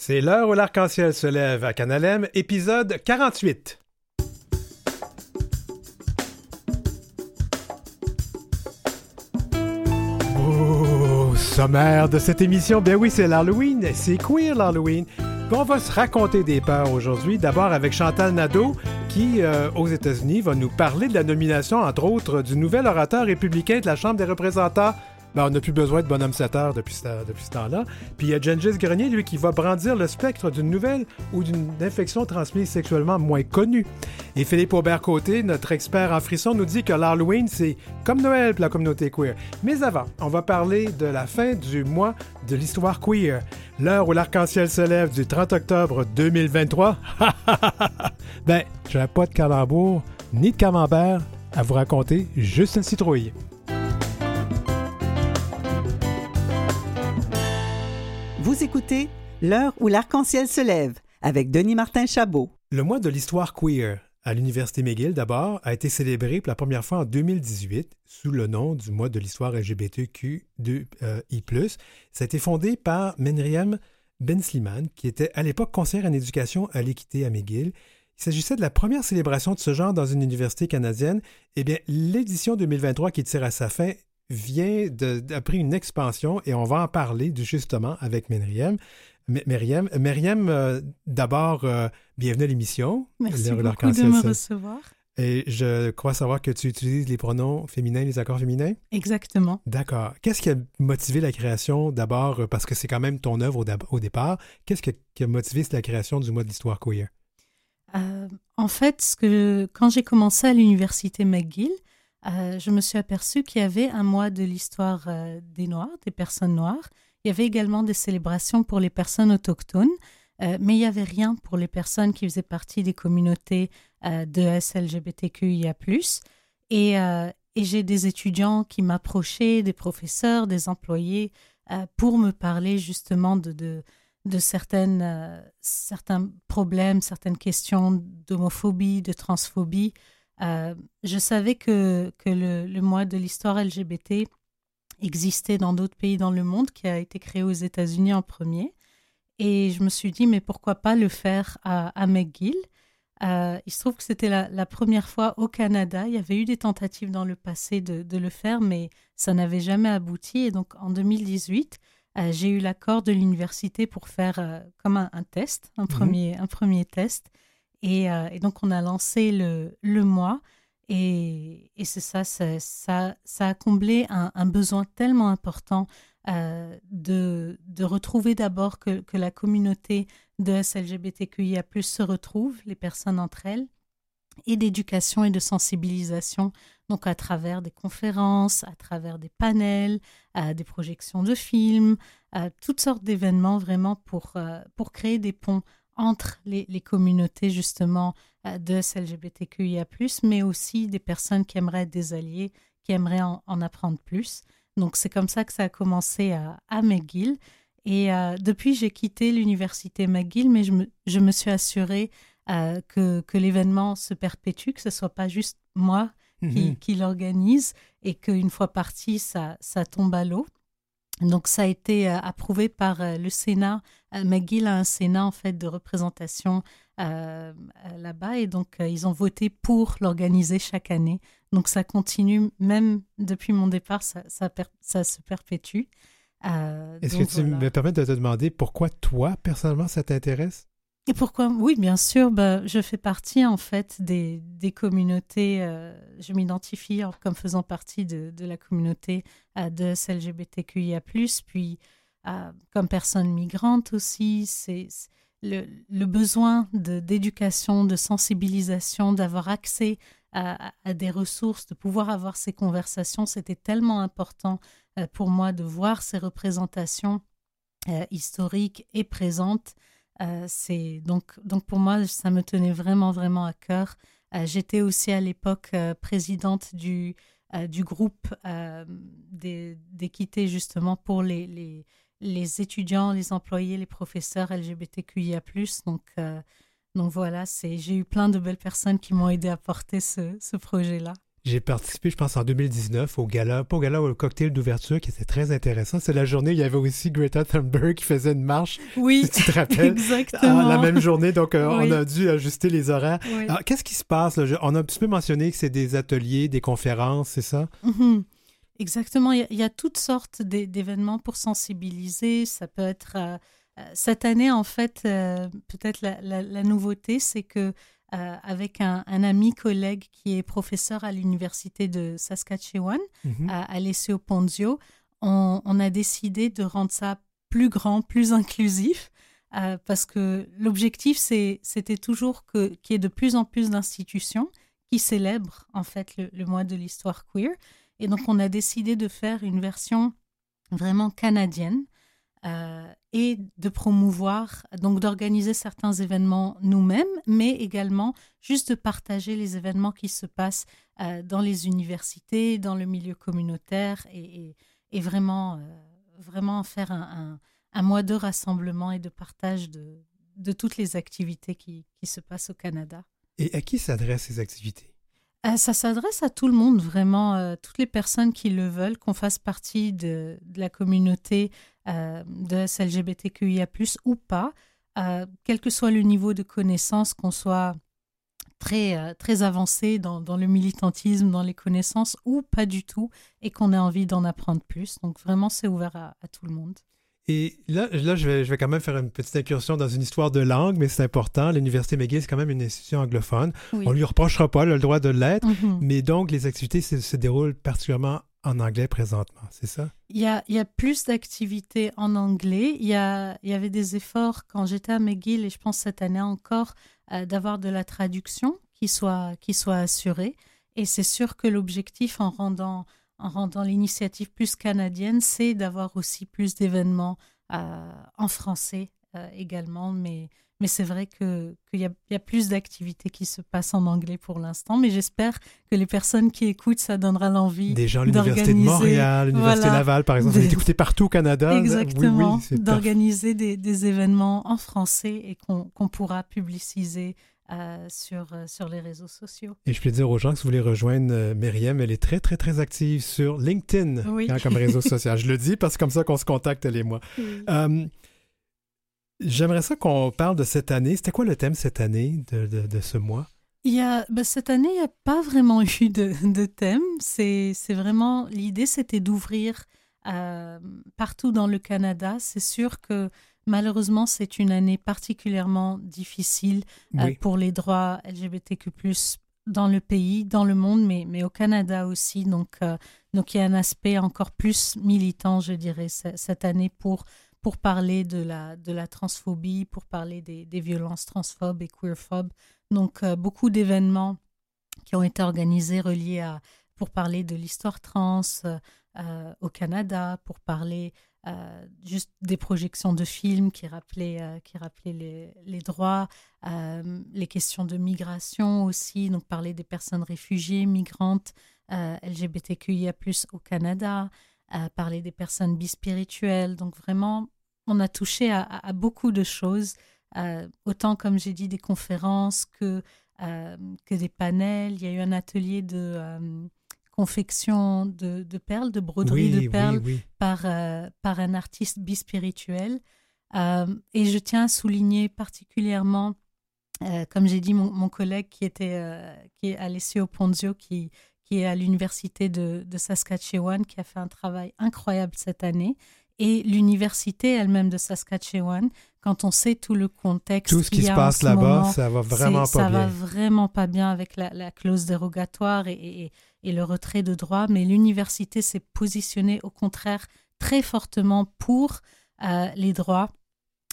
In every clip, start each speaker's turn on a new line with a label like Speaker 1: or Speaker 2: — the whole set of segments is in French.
Speaker 1: C'est l'heure où l'arc-en-ciel se lève à Canalem, épisode 48. Oh, sommaire de cette émission, ben oui, c'est l'Halloween, c'est queer l'Halloween. On va se raconter des peurs aujourd'hui, d'abord avec Chantal Nadeau, qui, euh, aux États-Unis, va nous parler de la nomination, entre autres, du nouvel orateur républicain de la Chambre des représentants, ben, on n'a plus besoin de bonhomme 7 heures depuis ce, temps-là. Puis il y a Gengis Grenier, lui, qui va brandir le spectre d'une nouvelle ou d'une infection transmise sexuellement moins connue. Et Philippe Aubert-Côté, notre expert en frisson, nous dit que l'Halloween, c'est comme Noël pour la communauté queer. Mais avant, on va parler de la fin du mois de l'histoire queer. L'heure où l'arc-en-ciel se lève du 30 octobre 2023. ben, je pas de calembour ni de camembert à vous raconter, juste une citrouille.
Speaker 2: Vous écoutez L'heure où l'arc-en-ciel se lève avec Denis Martin Chabot.
Speaker 1: Le mois de l'histoire queer à l'Université McGill, d'abord, a été célébré pour la première fois en 2018 sous le nom du mois de l'histoire LGBTQI+. Euh, Ça a été fondé par Menriam Ben Sliman, qui était à l'époque conseillère en éducation à l'équité à McGill. Il s'agissait de la première célébration de ce genre dans une université canadienne. Eh bien, l'édition 2023 qui tire à sa fin vient d'après une expansion et on va en parler justement avec Myriam. Myriam, Myriam euh, d'abord, euh, bienvenue à l'émission.
Speaker 3: Merci beaucoup de me recevoir.
Speaker 1: Et je crois savoir que tu utilises les pronoms féminins, les accords féminins?
Speaker 3: Exactement.
Speaker 1: D'accord. Qu'est-ce qui a motivé la création d'abord, euh, parce que c'est quand même ton œuvre au, départ, qu'est-ce qui a motivé la création du mois de l'histoire queer?
Speaker 3: en fait, ce que, quand j'ai commencé à l'université McGill, euh, je me suis aperçue qu'il y avait un mois de l'histoire euh, des Noirs, des personnes noires. Il y avait également des célébrations pour les personnes autochtones, euh, mais il n'y avait rien pour les personnes qui faisaient partie des communautés de SLGBTQIA. Et, j'ai des étudiants qui m'approchaient, des professeurs, des employés, pour me parler justement de certaines, certains problèmes, certaines questions d'homophobie, de transphobie. Euh, je savais que, que le, mois de l'histoire LGBT existait dans d'autres pays dans le monde, qui a été créé aux États-Unis en premier. Et je me suis dit, mais pourquoi pas le faire à, McGill? Euh, Il se trouve que c'était la, première fois au Canada. Il y avait eu des tentatives dans le passé de, de le faire, mais ça n'avait jamais abouti. Et donc en 2018, euh, j'ai eu l'accord de l'université pour faire comme un, test, un, premier, un premier test. Euh, et, donc, on a lancé le, le mois. Et, et c'est ça, ça, ça, a comblé un, besoin tellement important euh, de, de, retrouver d'abord que, que, la communauté de SLGBTQIA se retrouve, les personnes entre elles, et d'éducation et de sensibilisation, donc à travers des conférences, à travers des panels, à des projections de films, à toutes sortes d'événements vraiment pour, euh, pour créer des ponts entre les, communautés justement euh, de LGBTQIA+, mais aussi des personnes qui aimeraient être des alliés, qui aimeraient en, apprendre plus. Donc c'est comme ça que ça a commencé à, à McGill. Et euh, depuis, j'ai quitté l'université McGill, mais je me, je me suis assurée euh, que, que l'événement se perpétue, que ce soit pas juste moi qui, mhm. qui l'organise et qu'une fois parti, ça, ça tombe à l'eau. Donc ça a été euh, approuvé par euh, le Sénat. Euh, McGill a un Sénat en fait de représentation là-bas et donc ils ont voté pour l'organiser chaque année. Donc ça continue même depuis mon départ, ça, ça, se perpétue.
Speaker 1: Est-ce que tu me permets de te demander pourquoi toi personnellement ça t'intéresse?
Speaker 3: Et pourquoi? Oui, bien sûr. Bah, je fais partie en fait des, des communautés. Euh, je m'identifie comme faisant partie de, la communauté euh, de LGBTQIA+. Puis, euh, comme personne migrante aussi, c'est le, besoin d'éducation, de, sensibilisation, d'avoir accès à, des ressources, de pouvoir avoir ces conversations. C'était tellement important pour moi de voir ces représentations historiques et présentes. Euh, c'est donc, donc pour moi, ça me tenait vraiment, vraiment à cœur. Euh, j'étais aussi à l'époque euh, présidente du, du groupe d'équité justement pour les, les, les, étudiants, les employés, les professeurs LGBTQIA. Donc, donc voilà, j'ai eu plein de belles personnes qui m'ont aidé à porter ce, ce projet-là.
Speaker 1: J'ai participé, je pense, en 2019 au gala, pas au gala, au cocktail d'ouverture qui était très intéressant. C'est la journée où il y avait aussi Greta Thunberg qui faisait une marche.
Speaker 3: Oui,
Speaker 1: si tu te rappelles.
Speaker 3: exactement.
Speaker 1: la même journée, donc euh, on a dû ajuster les horaires.
Speaker 3: Oui.
Speaker 1: Alors, qu'est-ce qui se passe? Là? On a un petit peu mentionné que c'est des ateliers, des conférences, c'est ça?
Speaker 3: Mhm. Exactement. Il y, a, il y, a, toutes sortes d'événements pour sensibiliser. Ça peut être... Euh, cette année, en fait, euh, peut-être la, la, la, nouveauté, c'est que euh, avec un, un, ami collègue qui est professeur à l'université de Saskatchewan, -hmm. à Alessio Ponzio, on, on, a décidé de rendre ça plus grand, plus inclusif, euh, parce que l'objectif, c'était toujours qu'il y ait de plus en plus d'institutions qui célèbrent en fait le, le mois de l'histoire queer. Et donc, on a décidé de faire une version vraiment canadienne euh, et de promouvoir, donc d'organiser certains événements nous-mêmes, mais également juste de partager les événements qui se passent euh, dans les universités, dans le milieu communautaire et, et, et vraiment, euh, vraiment faire un, un, un, mois de rassemblement et de partage de, de toutes les activités qui, qui, se passent au Canada.
Speaker 1: Et à qui s'adressent ces activités?
Speaker 3: Ça s'adresse à tout le monde, vraiment, toutes les personnes qui le veulent, qu'on fasse partie de, de la communauté euh, de SLGBTQIA, ou pas, euh, quel que soit le niveau de connaissance, qu'on soit très, euh, très avancé dans, dans, le militantisme, dans les connaissances, ou pas du tout, et qu'on ait envie d'en apprendre plus. Donc, vraiment, c'est ouvert à, à tout le monde.
Speaker 1: Et là, là je, vais, je vais quand même faire une petite incursion dans une histoire de langue, mais c'est important. L'Université McGill, c'est quand même une institution anglophone. Oui. On lui reprochera pas le droit de l'être, mm -hmm. mais donc les activités se, se, déroulent particulièrement en anglais présentement, c'est ça?
Speaker 3: Il y a, plus d'activités en anglais. Il y, avait des efforts quand j'étais à McGill, et je pense cette année encore, euh, d'avoir de la traduction qui soit, assurée. Et c'est sûr que l'objectif en rendant en rendant l'initiative plus canadienne, c'est d'avoir aussi plus d'événements euh, en français euh, également. Mais, mais c'est vrai qu'il que y, a, y a plus d'activités qui se passent en anglais pour l'instant. Mais j'espère que les personnes qui écoutent, ça donnera l'envie
Speaker 1: Des gens à l'Université de Montréal, l'Université voilà, Laval, par exemple, est écouté partout au Canada.
Speaker 3: Exactement,
Speaker 1: oui, oui,
Speaker 3: d'organiser des, des, événements en français et qu'on qu pourra publiciser euh, sur, euh, sur les réseaux sociaux.
Speaker 1: Et je peux dire aux gens que si vous voulez rejoindre euh, Myriam, elle est très, très, très active sur LinkedIn
Speaker 3: oui.
Speaker 1: hein, comme réseau social. je le dis parce que c'est comme ça qu'on se contacte, elle et moi.
Speaker 3: Oui.
Speaker 1: J'aimerais ça qu'on parle de cette année. C'était quoi le thème cette année, de, de, de ce mois?
Speaker 3: Il y a, ben cette année, il n'y a pas vraiment eu de, de thème. C'est vraiment, l'idée, c'était d'ouvrir euh, partout dans le Canada. C'est sûr que Malheureusement, c'est une année particulièrement difficile oui. euh, pour les droits LGBTQ+, dans le pays, dans le monde, mais, mais au Canada aussi. Donc, euh, donc, il y a un aspect encore plus militant, je dirais, cette année pour, pour parler de la, de la transphobie, pour parler des, des violences transphobes et queerphobes. Donc, euh, beaucoup d'événements qui ont été organisés reliés à, pour parler de l'histoire trans euh, au Canada, pour parler euh, juste des projections de films qui rappelaient, euh, qui rappelaient les, les droits, euh, les questions de migration aussi, donc parler des personnes réfugiées, migrantes, LGBTQIA, au Canada, parler des personnes bispirituelles. Donc vraiment, on a touché à, à, à beaucoup de choses, autant comme j'ai dit, des conférences que, que des panels. Il y a eu un atelier de confection de, de, perles, de broderie
Speaker 1: oui,
Speaker 3: de perles
Speaker 1: oui, oui.
Speaker 3: Par, euh, par un artiste bispirituel. Euh, et je tiens à souligner particulièrement, euh, comme j'ai dit, mon, mon, collègue qui, était, euh, qui est Alessio Ponzio, qui, qui est à l'université de, de, Saskatchewan, qui a fait un travail incroyable cette année. Et l'université elle-même de Saskatchewan, quand on sait tout le contexte,
Speaker 1: tout ce qui se passe là-bas, ça va vraiment pas
Speaker 3: ça
Speaker 1: bien.
Speaker 3: Ça va vraiment pas bien avec la, la clause dérogatoire et, et, et, le retrait de droit. Mais l'université s'est positionnée au contraire très fortement pour euh, les droits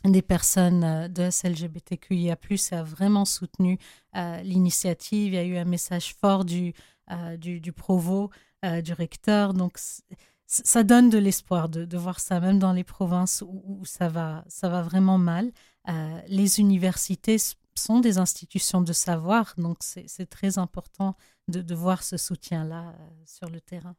Speaker 3: des personnes euh, de SLGBTQIA+, a vraiment soutenu euh, l'initiative. Il y a eu un message fort du, du, du provo, euh, du recteur. Donc, ça donne de l'espoir de, de, voir ça, même dans les provinces où, où ça, va, ça va vraiment mal. Euh, les universités sont des institutions de savoir, donc c'est très important de, de, voir ce soutien-là euh, sur le terrain.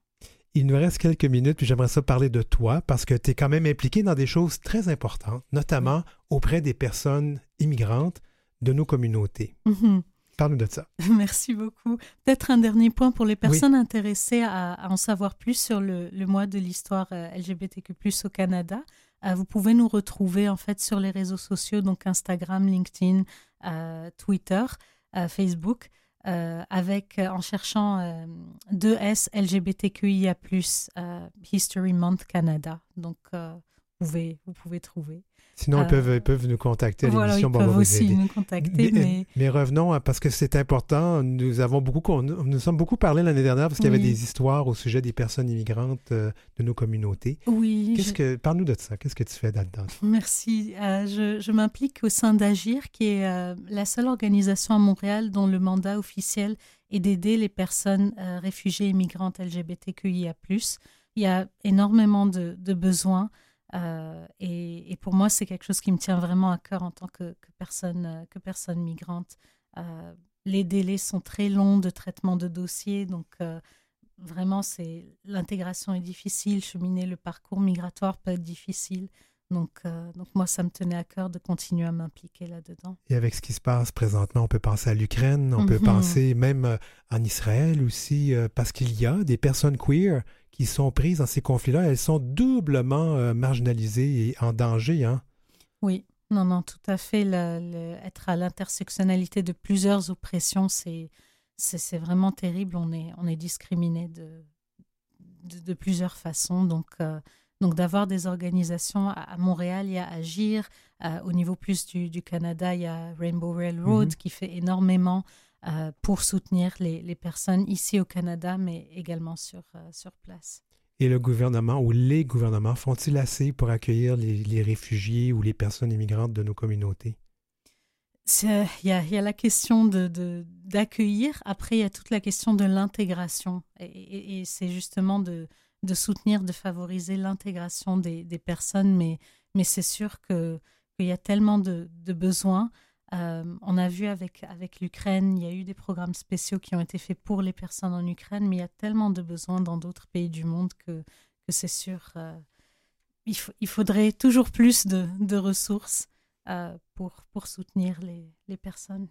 Speaker 1: Il nous reste quelques minutes, puis j'aimerais ça parler de toi, parce que tu es quand même impliqué dans des choses très importantes, notamment auprès des personnes immigrantes de nos communautés.
Speaker 3: Mm -hmm.
Speaker 1: Parle-nous de ça.
Speaker 3: Merci beaucoup. Peut-être un dernier point pour les personnes intéressées à, en savoir plus sur le, mois de l'histoire euh, LGBTQ+ au Canada. Euh, vous pouvez nous retrouver en fait sur les réseaux sociaux, donc Instagram, LinkedIn, euh, Twitter, Facebook, avec en cherchant 2S LGBTQIA+ History Month Canada. Donc vous pouvez vous pouvez trouver.
Speaker 1: Sinon, ils, peuvent, peuvent nous contacter à l'émission.
Speaker 3: Ils peuvent aussi nous contacter.
Speaker 1: Mais, mais... revenons, parce que c'est important. Nous avons beaucoup, nous sommes beaucoup parlé l'année dernière parce qu'il y avait des histoires au sujet des personnes immigrantes euh, de nos communautés.
Speaker 3: Oui.
Speaker 1: Qu'est-ce que, parle-nous de ça. Qu'est-ce que tu fais là-dedans?
Speaker 3: Merci. Euh, je, je m'implique au sein d'Agir, qui est euh, la seule organisation à Montréal dont le mandat officiel est d'aider les personnes réfugiées immigrantes LGBTQIA+. Il y a énormément de, de besoins. Euh, et, pour moi, c'est quelque chose qui me tient vraiment à cœur en tant que, personne, euh, que personne migrante. Euh, les délais sont très longs de traitement de dossiers, donc vraiment, c'est l'intégration est difficile. Cheminer le parcours migratoire peut être difficile. Donc, donc moi, ça me tenait à cœur de continuer à m'impliquer là-dedans.
Speaker 1: Et avec ce qui se passe présentement, on peut penser à l'Ukraine, on peut mhm. penser même en Israël aussi, parce qu'il y a des personnes queer qui sont prises dans ces conflits-là, elles sont doublement euh, marginalisées et en danger. Hein?
Speaker 3: Oui, non, non, tout à fait. être à l'intersectionnalité de plusieurs oppressions, c'est, c'est, vraiment terrible. On est, on est discriminé de, de, plusieurs façons. Donc, euh, donc d'avoir des organisations à, Montréal, il y a Agir. Euh, au niveau plus du, du, Canada, il y a Rainbow Railroad mm-hmm. qui fait énormément euh, pour soutenir les, personnes ici au Canada, mais également sur, euh, sur place.
Speaker 1: Et le gouvernement ou les gouvernements font-ils assez pour accueillir les, réfugiés ou les personnes immigrantes de nos communautés?
Speaker 3: Il y, a, la question d'accueillir, de, après il y a toute la question de l'intégration. Et, c'est justement de, de, soutenir, de favoriser l'intégration des, personnes, mais, mais c'est sûr qu'il y a tellement de, besoins. Euh, on a vu avec, avec l'Ukraine, il y a eu des programmes spéciaux qui ont été faits pour les personnes en Ukraine, mais il y a tellement de besoins dans d'autres pays du monde que, que c'est sûr, euh, il, faudrait toujours plus de, de ressources euh, pour, pour soutenir les, les personnes.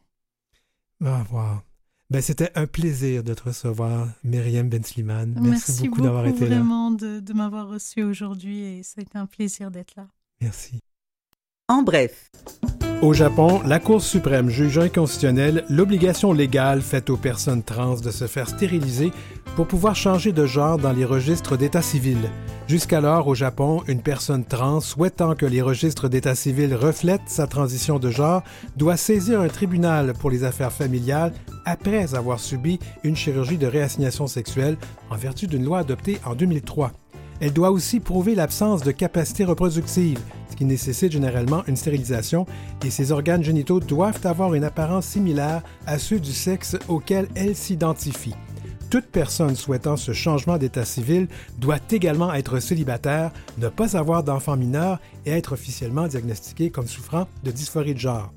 Speaker 1: Ah. Ben, C'était un plaisir de te recevoir, Myriam Bensliman. Merci,
Speaker 3: Merci
Speaker 1: beaucoup, d'avoir été
Speaker 3: là. vraiment de, de m'avoir reçu aujourd'hui et c'est un plaisir d'être là.
Speaker 1: Merci.
Speaker 2: En bref.
Speaker 1: Au Japon, la Cour suprême juge inconstitutionnelle l'obligation légale faite aux personnes trans de se faire stériliser pour pouvoir changer de genre dans les registres d'état civil. Jusqu'alors, au Japon, une personne trans souhaitant que les registres d'état civil reflètent sa transition de genre doit saisir un tribunal pour les affaires familiales après avoir subi une chirurgie de réassignation sexuelle en vertu d'une loi adoptée en 2003. Elle doit aussi prouver l'absence de capacité reproductive, ce qui nécessite généralement une stérilisation, et ses organes génitaux doivent avoir une apparence similaire à ceux du sexe auquel elle s'identifie. Toute personne souhaitant ce changement d'état civil doit également être célibataire, ne pas avoir d'enfants mineurs et être officiellement diagnostiquée comme souffrant de dysphorie de genre.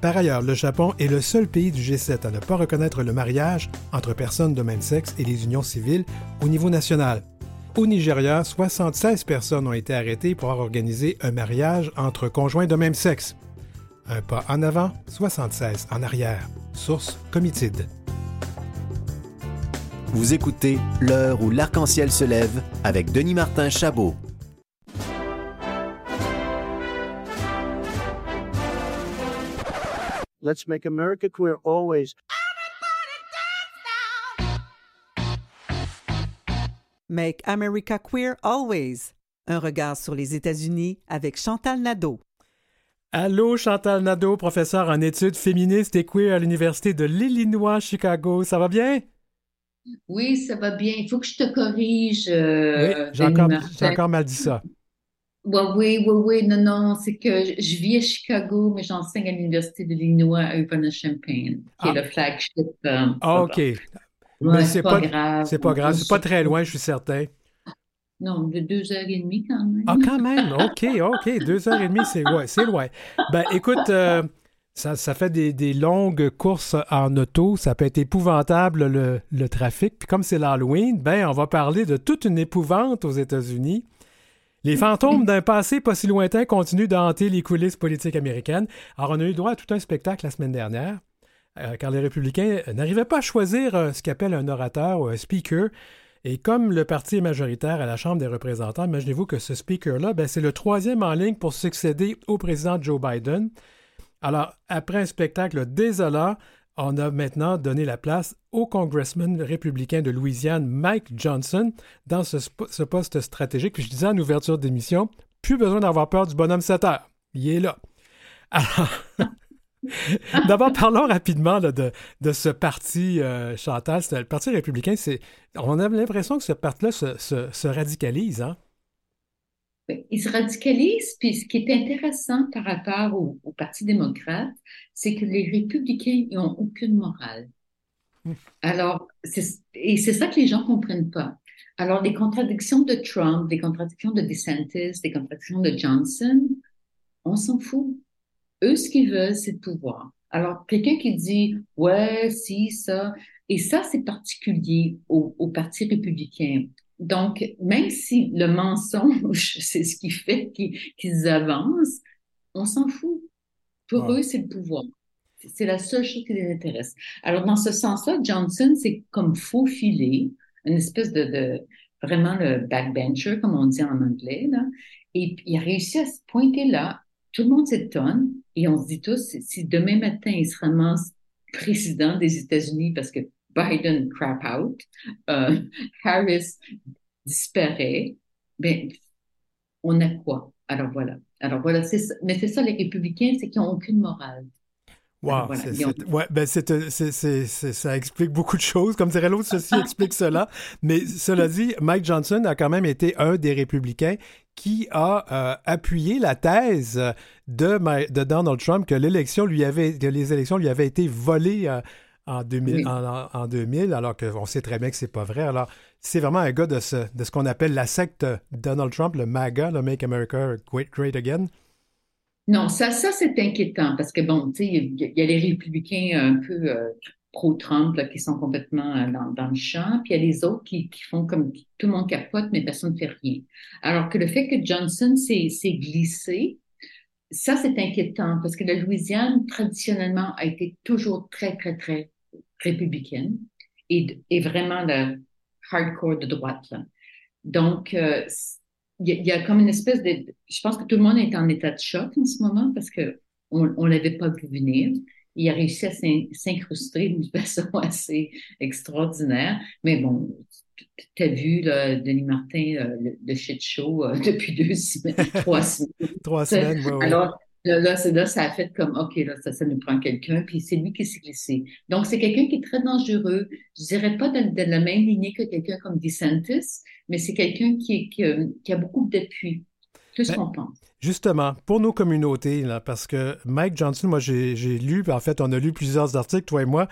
Speaker 1: Par ailleurs, le Japon est le seul pays du G7 à ne pas reconnaître le mariage entre personnes de même sexe et les unions civiles au niveau national. Au Nigeria, 76 personnes ont été arrêtées pour avoir organisé un mariage entre conjoints de même sexe. Un pas en avant, 76 en arrière. Source Comitide.
Speaker 4: Vous écoutez L'heure où l'arc-en-ciel se lève avec Denis Martin Chabot.
Speaker 5: Let's make America queer always.
Speaker 2: Make America Queer Always. Un regard sur les États-Unis avec Chantal Nadeau.
Speaker 1: Allô, Chantal Nadeau, professeur en études féministes et queer à l'Université de l'Illinois, Chicago. Ça va bien?
Speaker 6: Oui, ça va bien. Il faut que je te corrige. Euh,
Speaker 1: oui, j'ai encore, encore, mal dit ça.
Speaker 6: Oui, oui, oui, oui. Non, non, c'est que je vis à Chicago, mais j'enseigne à l'Université de l'Illinois à Urbana-Champaign, qui est ah. le flagship. Euh,
Speaker 1: ah, OK mais c'est pas, grave. C'est pas grave. C'est pas très loin, je suis certain.
Speaker 6: Non, de deux heures et demie quand même.
Speaker 1: Ah, quand même. OK, OK. Deux heures et demie, c'est ouais, c'est loin. Ben, écoute, euh, ça, ça, fait des, des, longues courses en auto. Ça peut être épouvantable, le, le trafic. Puis comme c'est l'Halloween, ben, on va parler de toute une épouvante aux États-Unis. Les fantômes d'un passé pas si lointain continuent de hanter les coulisses politiques américaines. Alors, on a eu droit à tout un spectacle la semaine dernière car les républicains n'arrivaient pas à choisir ce qu'appelle un orateur ou un speaker. Et comme le parti est majoritaire à la Chambre des représentants, imaginez-vous que ce speaker-là, ben, c'est le troisième en ligne pour succéder au président Joe Biden. Alors, après un spectacle désolant, on a maintenant donné la place au congressman républicain de Louisiane, Mike Johnson, dans ce, poste stratégique. Puis je disais en ouverture d'émission, plus besoin d'avoir peur du bonhomme 7 heures. Il est là. Alors, D'abord, parlons rapidement de, ce parti, euh, Chantal. Le Parti républicain, c'est, on a l'impression que ce parti-là se, radicalise. Hein?
Speaker 6: Il se radicalise, puis ce qui est intéressant par rapport au, Parti démocrate, c'est que les républicains n'ont aucune morale. Hmm. Alors, et c'est ça que les gens ne comprennent pas. Alors, les contradictions de Trump, les contradictions de DeSantis, les contradictions de Johnson, on s'en fout eux, ce qu'ils veulent, c'est le pouvoir. Alors, quelqu'un qui dit, ouais, si, ça, et ça, c'est particulier au, Parti républicain. Donc, même si le mensonge, c'est ce qui fait qu'ils avancent, on s'en fout. Pour eux, c'est le pouvoir. C'est la seule chose qui les intéresse. Alors, dans ce sens-là, Johnson, c'est comme faufilé, une espèce de, de, vraiment le backbencher, comme on dit en anglais, là. Et il a réussi à se pointer là tout le monde s'étonne et on se dit tous, si demain matin il se ramasse président des États-Unis parce que Biden crap out, euh, Harris disparaît, ben, on a quoi? Alors voilà. Alors voilà, mais c'est ça, les républicains, c'est qu'ils n'ont aucune morale.
Speaker 1: Wow, ouais, ben ça explique beaucoup de choses. Comme dirait l'autre, ceci explique cela. Mais cela dit, Mike Johnson a quand même été un des républicains qui a euh, appuyé la thèse de, de, Donald Trump que l'élection lui avait, que les élections lui avaient été volées euh, en, 2000, en, 2000, alors qu'on sait très bien que c'est pas vrai. Alors, c'est vraiment un gars de ce, de ce qu'on appelle la secte Donald Trump, le MAGA, le Make America Great, Great Again.
Speaker 6: Non, ça, ça c'est inquiétant parce que, bon, tu sais, il y, a les républicains un peu euh, pro-Trump qui sont complètement euh, dans, le champ, puis il y a les autres qui, font comme tout le monde capote, mais personne ne fait rien. Alors que le fait que Johnson s'est glissé, ça c'est inquiétant parce que la Louisiane, traditionnellement, a été toujours très, très, très républicaine et, et vraiment le hardcore de droite. Donc, euh, il y, a comme une espèce de... Je pense que tout le monde est en état de choc en ce moment parce que on ne l'avait pas vu venir. Il a réussi à s'incruster d'une façon assez extraordinaire. Mais bon, tu as vu, là, Denis Martin, euh, le, shit show euh, depuis deux semaines, trois semaines.
Speaker 1: trois semaines, oui,
Speaker 6: Alors, là, là, ça a fait comme, OK, là, ça, ça nous prend quelqu'un, puis c'est lui qui s'est glissé. Donc, c'est quelqu'un qui est très dangereux. Je dirais pas de, de la même lignée que quelqu'un comme DeSantis, mais c'est quelqu'un qui, qui, a beaucoup d'appui, plus ben, qu'on pense?
Speaker 1: Justement, pour nos communautés, là, parce que Mike Johnson, moi j'ai lu, en fait on a lu plusieurs articles, toi et moi,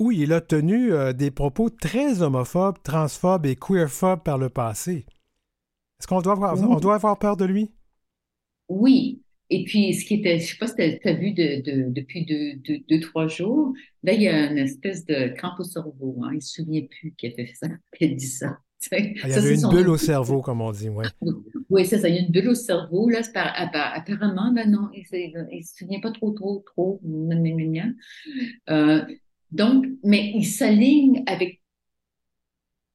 Speaker 1: où il a tenu euh, des propos très homophobes, transphobes et queerphobes par le passé. Est-ce qu'on doit, avoir, on doit avoir peur de lui?
Speaker 6: Oui. Et puis, ce qui était, je ne sais pas si tu as, vu de, depuis deux, deux, trois jours, là, il y a une espèce de crampe au cerveau. Hein. Il ne se souvient plus qu'il a fait ça, qu'il a dit ça.
Speaker 1: Ah, il y avait une bulle au cerveau, comme on dit, oui.
Speaker 6: Oui, c'est ça. Il y a une bulle au cerveau. Là, apparemment, ben non, il ne se souvient pas trop, trop, trop. Euh, donc, mais il s'aligne avec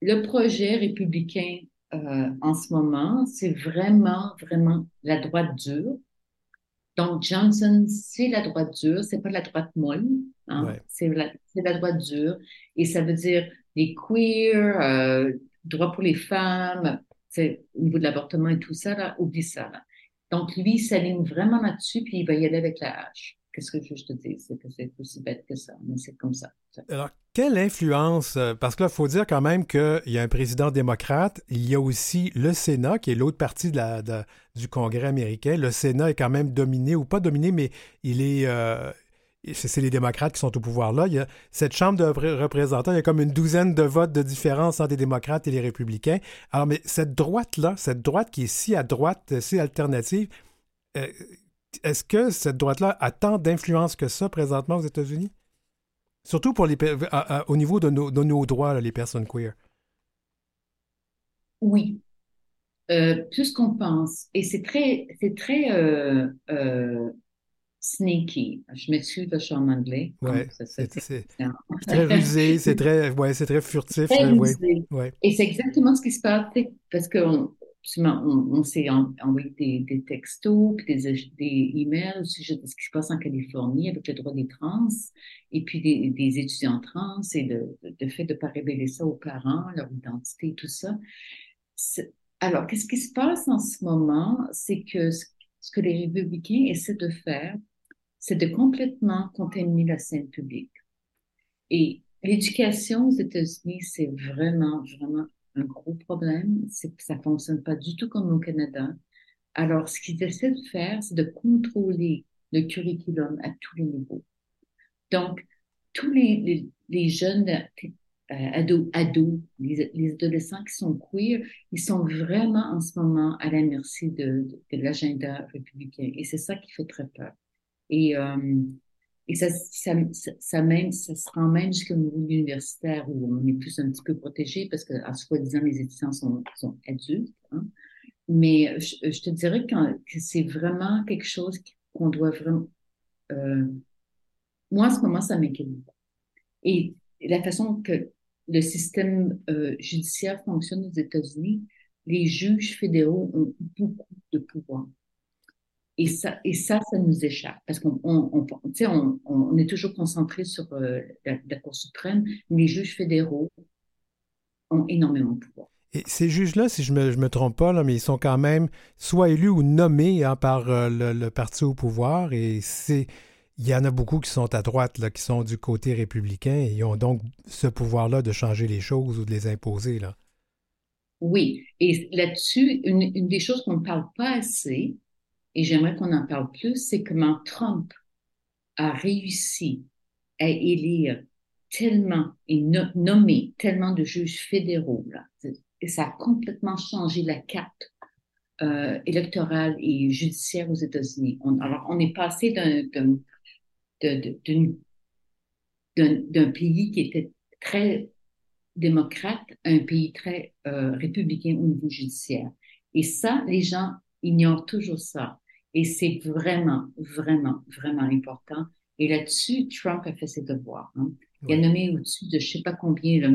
Speaker 6: le projet républicain euh, en ce moment. C'est vraiment, vraiment la droite dure. Donc, Johnson, c'est la droite dure, c'est pas la droite molle, hein. c'est la, la, droite dure. Et ça veut dire les queers, euh, droit pour les femmes, au niveau de l'avortement et tout ça, oublie ça. Donc, lui, il s'aligne vraiment là-dessus, puis il va y aller avec la hache. Qu'est-ce que je te dis? C'est que c'est aussi bête que ça, mais c'est comme ça.
Speaker 1: Alors, quelle influence, euh, parce que là, il faut dire quand même qu'il y a un président démocrate, il y a aussi le Sénat, qui est l'autre partie du Congrès américain. Le Sénat est quand même dominé, ou pas dominé, mais il est, euh, c'est les démocrates qui sont au pouvoir là. Il y a cette Chambre de représentants, il y a comme une douzaine de votes de différence entre les démocrates et les républicains. Alors, mais cette droite-là, cette droite qui est si à droite, si alternative, euh, est-ce que cette droite-là a tant d'influence que ça présentement aux États-Unis? Surtout pour les, au niveau de nos, droits, les personnes queer.
Speaker 6: Oui, euh, plus qu'on pense. Et c'est très, euh, sneaky. Je m'excuse, je suis en anglais.
Speaker 1: Ouais, c'est très rusé, c'est très, ouais, c'est très furtif.
Speaker 6: Très rusé.
Speaker 1: ouais.
Speaker 6: Et c'est exactement ce qui se passe, parce qu'on on, on s'est envoyé des, des, textos, puis des, des emails au sujet de ce qui se passe en Californie avec le droit des trans, et puis des, des étudiants trans, et le, le fait de ne pas révéler ça aux parents, leur identité, tout ça. Alors, qu'est-ce qui se passe en ce moment? C'est que ce, ce que les républicains essaient de faire, c'est de complètement contaminer la scène publique. Et l'éducation aux États-Unis, c'est vraiment, vraiment un gros problème. Ça fonctionne pas du tout comme au Canada. Alors, ce qu'ils essaient de faire, c'est de contrôler le curriculum à tous les niveaux. Donc, tous les, les, jeunes euh, ados, les, les, adolescents qui sont queer, ils sont vraiment en ce moment à la merci de l'agenda républicain. Et c'est ça qui fait très peur. Et, euh, et ça, ça, ça, même, ça se rend même jusqu'au niveau universitaire où on est plus un petit peu protégé parce que, à soi-disant, les étudiants sont, sont adultes. Hein. Mais je, je, te dirais que, que c'est vraiment quelque chose qu'on doit vraiment. Euh, moi, à ce moment, ça m'inquiète. Et la façon que le système euh, judiciaire fonctionne aux États-Unis, les juges fédéraux ont beaucoup de pouvoir. Et ça, et ça, ça nous échappe parce qu'on on, on, on, on, est toujours concentré sur euh, la, la, Cour suprême, mais les juges fédéraux ont énormément de pouvoir.
Speaker 1: Et ces juges-là, si je me, je me trompe pas, là, mais ils sont quand même soit élus ou nommés hein, par euh, le, le, parti au pouvoir. Et c'est, il y en a beaucoup qui sont à droite, là, qui sont du côté républicain, et ils ont donc ce pouvoir-là de changer les choses ou de les imposer. Là.
Speaker 6: Oui, et là-dessus, une, une des choses qu'on ne parle pas assez, et j'aimerais qu'on en parle plus, c'est comment Trump a réussi à élire tellement et no nommer tellement de juges fédéraux. Et ça a complètement changé la carte euh, électorale et judiciaire aux États-Unis. alors, on est passé d'un d'un pays qui était très démocrate à un pays très euh, républicain au niveau judiciaire. Et ça, les gens ignorent toujours ça. Et c'est vraiment, vraiment, vraiment important. Et là-dessus, Trump a fait ses devoirs. Hein. Il a nommé au-dessus de je sais pas combien, là,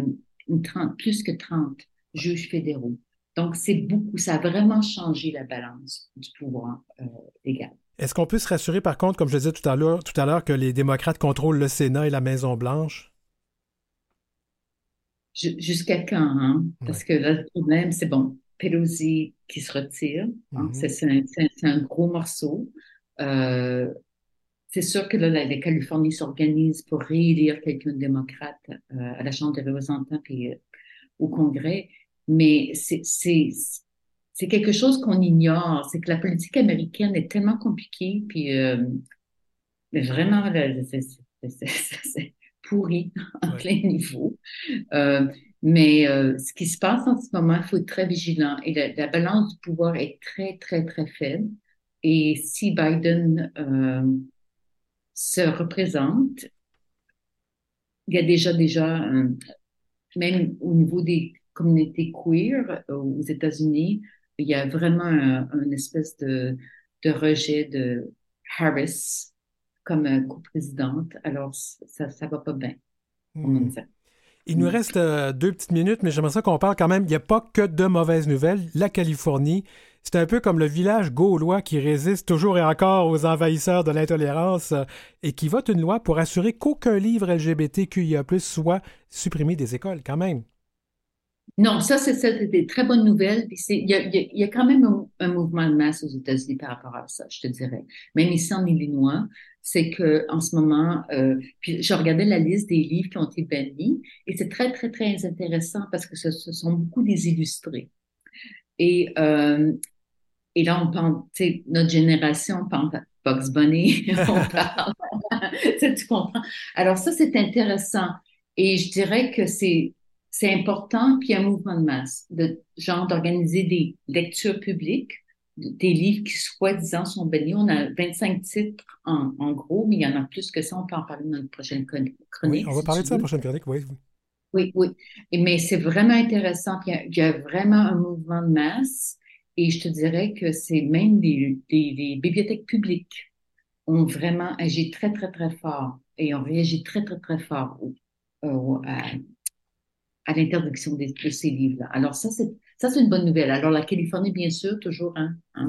Speaker 6: une 30, plus que 30 juges fédéraux. Donc, c'est beaucoup, ça a vraiment changé la balance du pouvoir euh, légal.
Speaker 1: Est-ce qu'on peut se rassurer, par contre, comme je disais tout à l'heure, tout à l'heure, que les démocrates contrôlent le Sénat et la Maison-Blanche?
Speaker 6: Jusqu'à quand, hein? Parce ouais. que là, le problème, c'est bon. Pelosi qui se retire. Hein, mm -hmm. C'est un, un, gros morceau. Euh, c'est sûr que là, la, la Californie s'organise pour réélire quelqu'un de démocrate euh, à la Chambre des représentants et euh, au Congrès, mais c'est quelque chose qu'on ignore. C'est que la politique américaine est tellement compliquée, puis vraiment, c'est pourri à ouais. plein niveau. Euh, mais euh, ce qui se passe en ce moment, il faut être très vigilant. Et la, la, balance du pouvoir est très, très, très faible. Et si Biden euh, se représente, il y a déjà, déjà, euh, même au niveau des communautés queer euh, aux États-Unis, il y a vraiment un, un espèce de, de, rejet de Harris comme coprésidente. Alors, ça ne va pas bien.
Speaker 1: Mmh. Il nous reste euh, deux petites minutes, mais j'aimerais ça qu'on parle quand même. Il n'y a pas que de mauvaises nouvelles. La Californie, c'est un peu comme le village gaulois qui résiste toujours et encore aux envahisseurs de l'intolérance euh, et qui vote une loi pour assurer qu'aucun livre LGBTQIA soit supprimé des écoles, quand même.
Speaker 6: Non, ça, c'est des très bonnes nouvelles. Il y, a, il y a quand même un, un, mouvement de masse aux États-Unis par rapport à ça, je te dirais. Même ici en Illinois, c'est que en ce moment, euh, puis je regardais la liste des livres qui ont été bannis et c'est très, très, très intéressant parce que ce, sont beaucoup des illustrés. Et, euh, et là, on sais, notre génération, on parle Bugs Bunny, on parle, tu comprends? Alors ça, c'est intéressant. Et je dirais que c'est c'est important, puis un mouvement de masse, de genre d'organiser des lectures publiques, des livres qui soi-disant sont bannis. On a 25 titres en, en, gros, mais il y en a plus que ça. On peut en parler dans notre prochaine chronique.
Speaker 1: Oui, on va parler de ça dans la prochaine chronique, oui.
Speaker 6: Oui, oui. Et, mais c'est vraiment intéressant. Il y, a, il y, a, vraiment un mouvement de masse. Et je te dirais que c'est même des, des, des bibliothèques publiques ont vraiment agi très, très, très fort et ont réagi très, très, très fort à, l'interdiction de, ces livres-là. Alors, ça, c'est ça, c'est une bonne nouvelle. Alors, la Californie, bien sûr, toujours hein, hein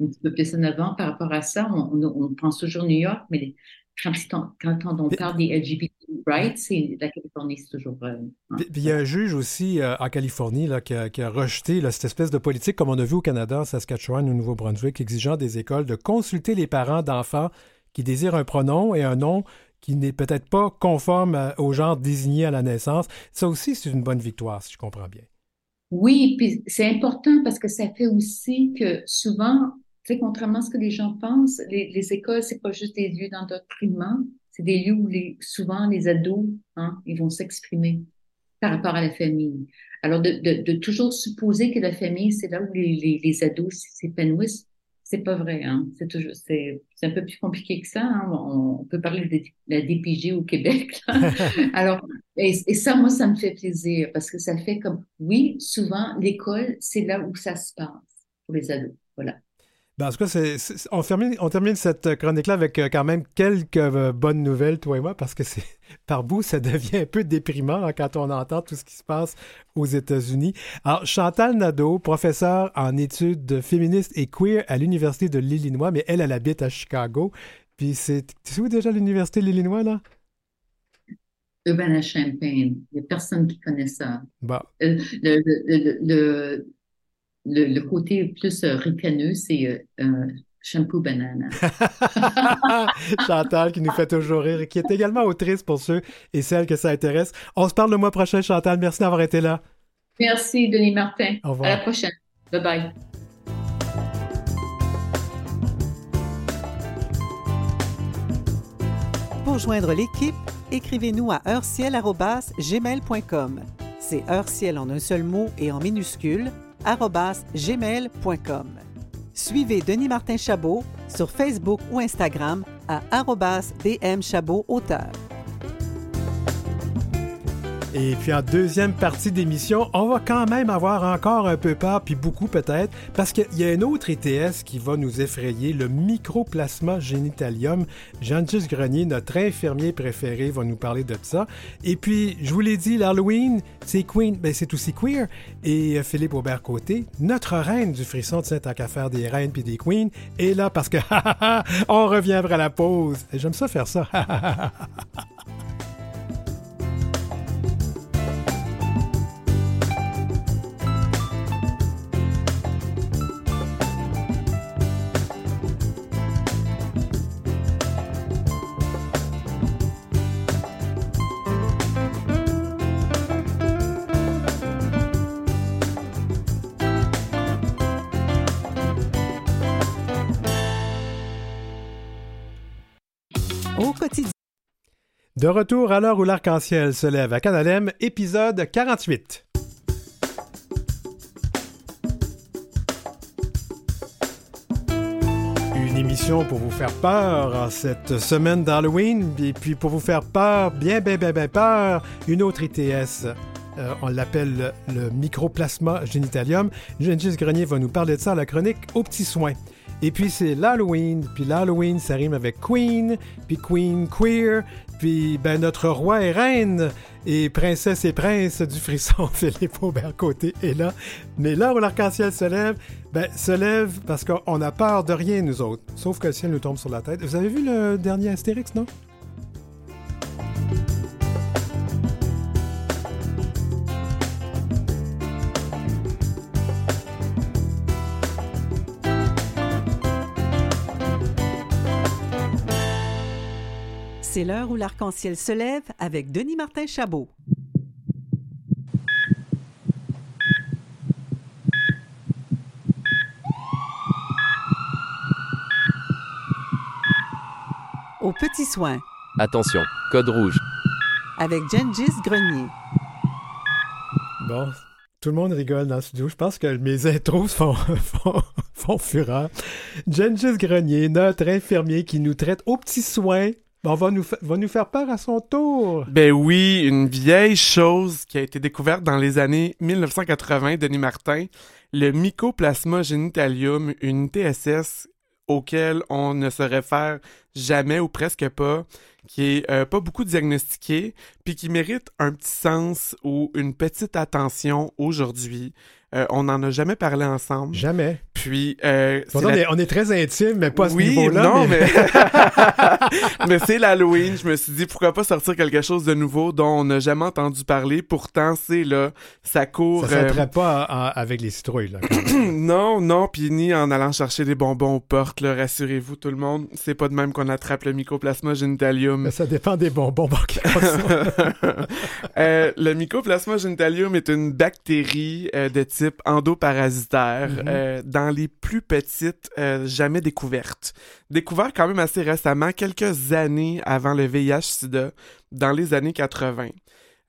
Speaker 6: un petit peu plus en avant par rapport à ça. On, pense toujours New York, mais quand, on parle des LGBT rights, la Californie, c'est toujours. Euh,
Speaker 1: il y a un juge aussi euh, en Californie là, qui, a, rejeté cette espèce de politique, comme on a vu au Canada, Saskatchewan, au Nouveau-Brunswick, exigeant des écoles de consulter les parents d'enfants qui désirent un pronom et un nom qui n'est peut-être pas conforme euh, au genre désigné à la naissance. Ça aussi, c'est une bonne victoire, si je comprends bien.
Speaker 6: Oui, puis c'est important parce que ça fait aussi que souvent, sais, contrairement à ce que les gens pensent, les, les écoles, c'est pas juste des lieux d'endoctrinement, c'est des lieux où les, souvent les ados, hein, ils vont s'exprimer par rapport à la famille. Alors, de, toujours supposer que la famille, c'est là où les, les ados s'épanouissent, c'est pas vrai. Hein. C'est toujours, c'est, un peu plus compliqué que ça. Hein. On, peut parler de la DPG au Québec. Alors, et, ça, moi, ça me fait plaisir parce que ça fait comme, oui, souvent, l'école, c'est là où ça se passe pour les ados. Voilà.
Speaker 1: Ben, en tout cas, on, termine, on, termine, cette chronique-là avec euh, quand même quelques euh, bonnes nouvelles, toi et moi, parce que c'est par bout, ça devient un peu déprimant hein, quand on entend tout ce qui se passe aux États-Unis. Alors, Chantal Nadeau, professeure en études féministes et queer à l'Université de l'Illinois, mais elle, elle habite à Chicago. Puis c'est. Tu sais où déjà l'Université de l'Illinois, là?
Speaker 6: Urbana-Champaign. Il n'y a personne qui connaît ça.
Speaker 1: Bon.
Speaker 6: Euh, le le, côté plus euh, ricaneux, c'est euh, shampoo banana.
Speaker 1: Chantal qui nous fait toujours rire et qui est également autrice pour ceux et celles que ça intéresse. On se parle le mois prochain, Chantal. Merci d'avoir été là.
Speaker 6: Merci, Denis Martin. Au revoir. À la prochaine. Bye bye.
Speaker 2: Pour joindre l'équipe, écrivez-nous à heurciel.gmail.com. C'est heurciel en un seul mot et en minuscule gmail.com. Suivez Denis Martin Chabot sur Facebook ou Instagram à DM Chabot auteur.
Speaker 1: Et puis en deuxième partie d'émission, on va quand même avoir encore un peu peur, puis beaucoup peut-être, parce qu'il y a un autre ETS qui va nous effrayer, le microplasma génitalium. Jean-Gilles Grenier, notre infirmier préféré, va nous parler de ça. Et puis, je vous l'ai dit, l'Halloween, c'est Queen, ben c'est aussi queer. Et euh, Philippe Aubert-Côté, notre reine du frisson de saint faire des reines puis des queens, est là parce que on reviendra à la pause. J'aime ça faire ça. De retour à l'heure où l'arc-en-ciel se lève à Canalem, épisode 48. Une émission pour vous faire peur cette semaine d'Halloween, et puis pour vous faire peur, bien, bien, bien, bien peur, une autre ITS. Euh, on l'appelle le, microplasma génitalium. Gengis Grenier va nous parler de ça à la chronique aux petits soins. Et puis c'est l'Halloween, puis l'Halloween ça rime avec Queen, puis Queen queer, puis ben notre roi et reine et princesse et prince du frisson Philippe Aubert-Côté est là. Mais là où l'arc-en-ciel se lève, ben se lève parce qu'on a peur de rien nous autres, sauf que le ciel nous tombe sur la tête. Vous avez vu le dernier Astérix, non?
Speaker 2: C'est l'heure où l'arc-en-ciel se lève avec Denis Martin Chabot. Au petit soin.
Speaker 7: Attention, code rouge.
Speaker 2: Avec Gengis Grenier.
Speaker 1: Bon, tout le monde rigole dans le studio. Je pense que mes intros font, font, font fureur. Gengis Grenier, notre infirmier qui nous traite au petit soin on va nous, va nous faire peur à son tour.
Speaker 8: Ben oui, une vieille chose qui a été découverte dans les années 1980, Denis Martin, le Mycoplasma genitalium, une TSS auquel on ne se réfère jamais ou presque pas, qui est euh, pas beaucoup diagnostiqué, puis qui mérite un petit sens ou une petite attention aujourd'hui. Euh, on n'en a jamais parlé ensemble.
Speaker 1: Jamais.
Speaker 8: Puis, euh, c'est
Speaker 1: Pourtant,
Speaker 8: la-
Speaker 1: on, est, on est très intime, mais pas à ce
Speaker 8: oui,
Speaker 1: niveau-là.
Speaker 8: non,
Speaker 1: mais-
Speaker 8: mais, mais c'est l'Halloween. Je me suis dit, pourquoi pas sortir quelque chose de nouveau dont on n'a jamais entendu parler. Pourtant, c'est là, ça court.
Speaker 1: ça ne
Speaker 8: euh,
Speaker 1: pas avec les citrouilles. Là, quand même.
Speaker 8: non, non, puis ni en allant chercher des bonbons aux portes, là, rassurez-vous tout le monde. C'est pas de même qu'on attrape le mycoplasma genitalium.
Speaker 1: Mais ça dépend des bonbons.
Speaker 8: Euh, le mycoplasma genitalium est une bactérie euh, de type endoparasitaire
Speaker 1: Mhm.
Speaker 8: euh, dans les plus petites euh, jamais découvertes. Découvert quand même assez récemment, quelques années avant le VIH-Sida, dans les années 80.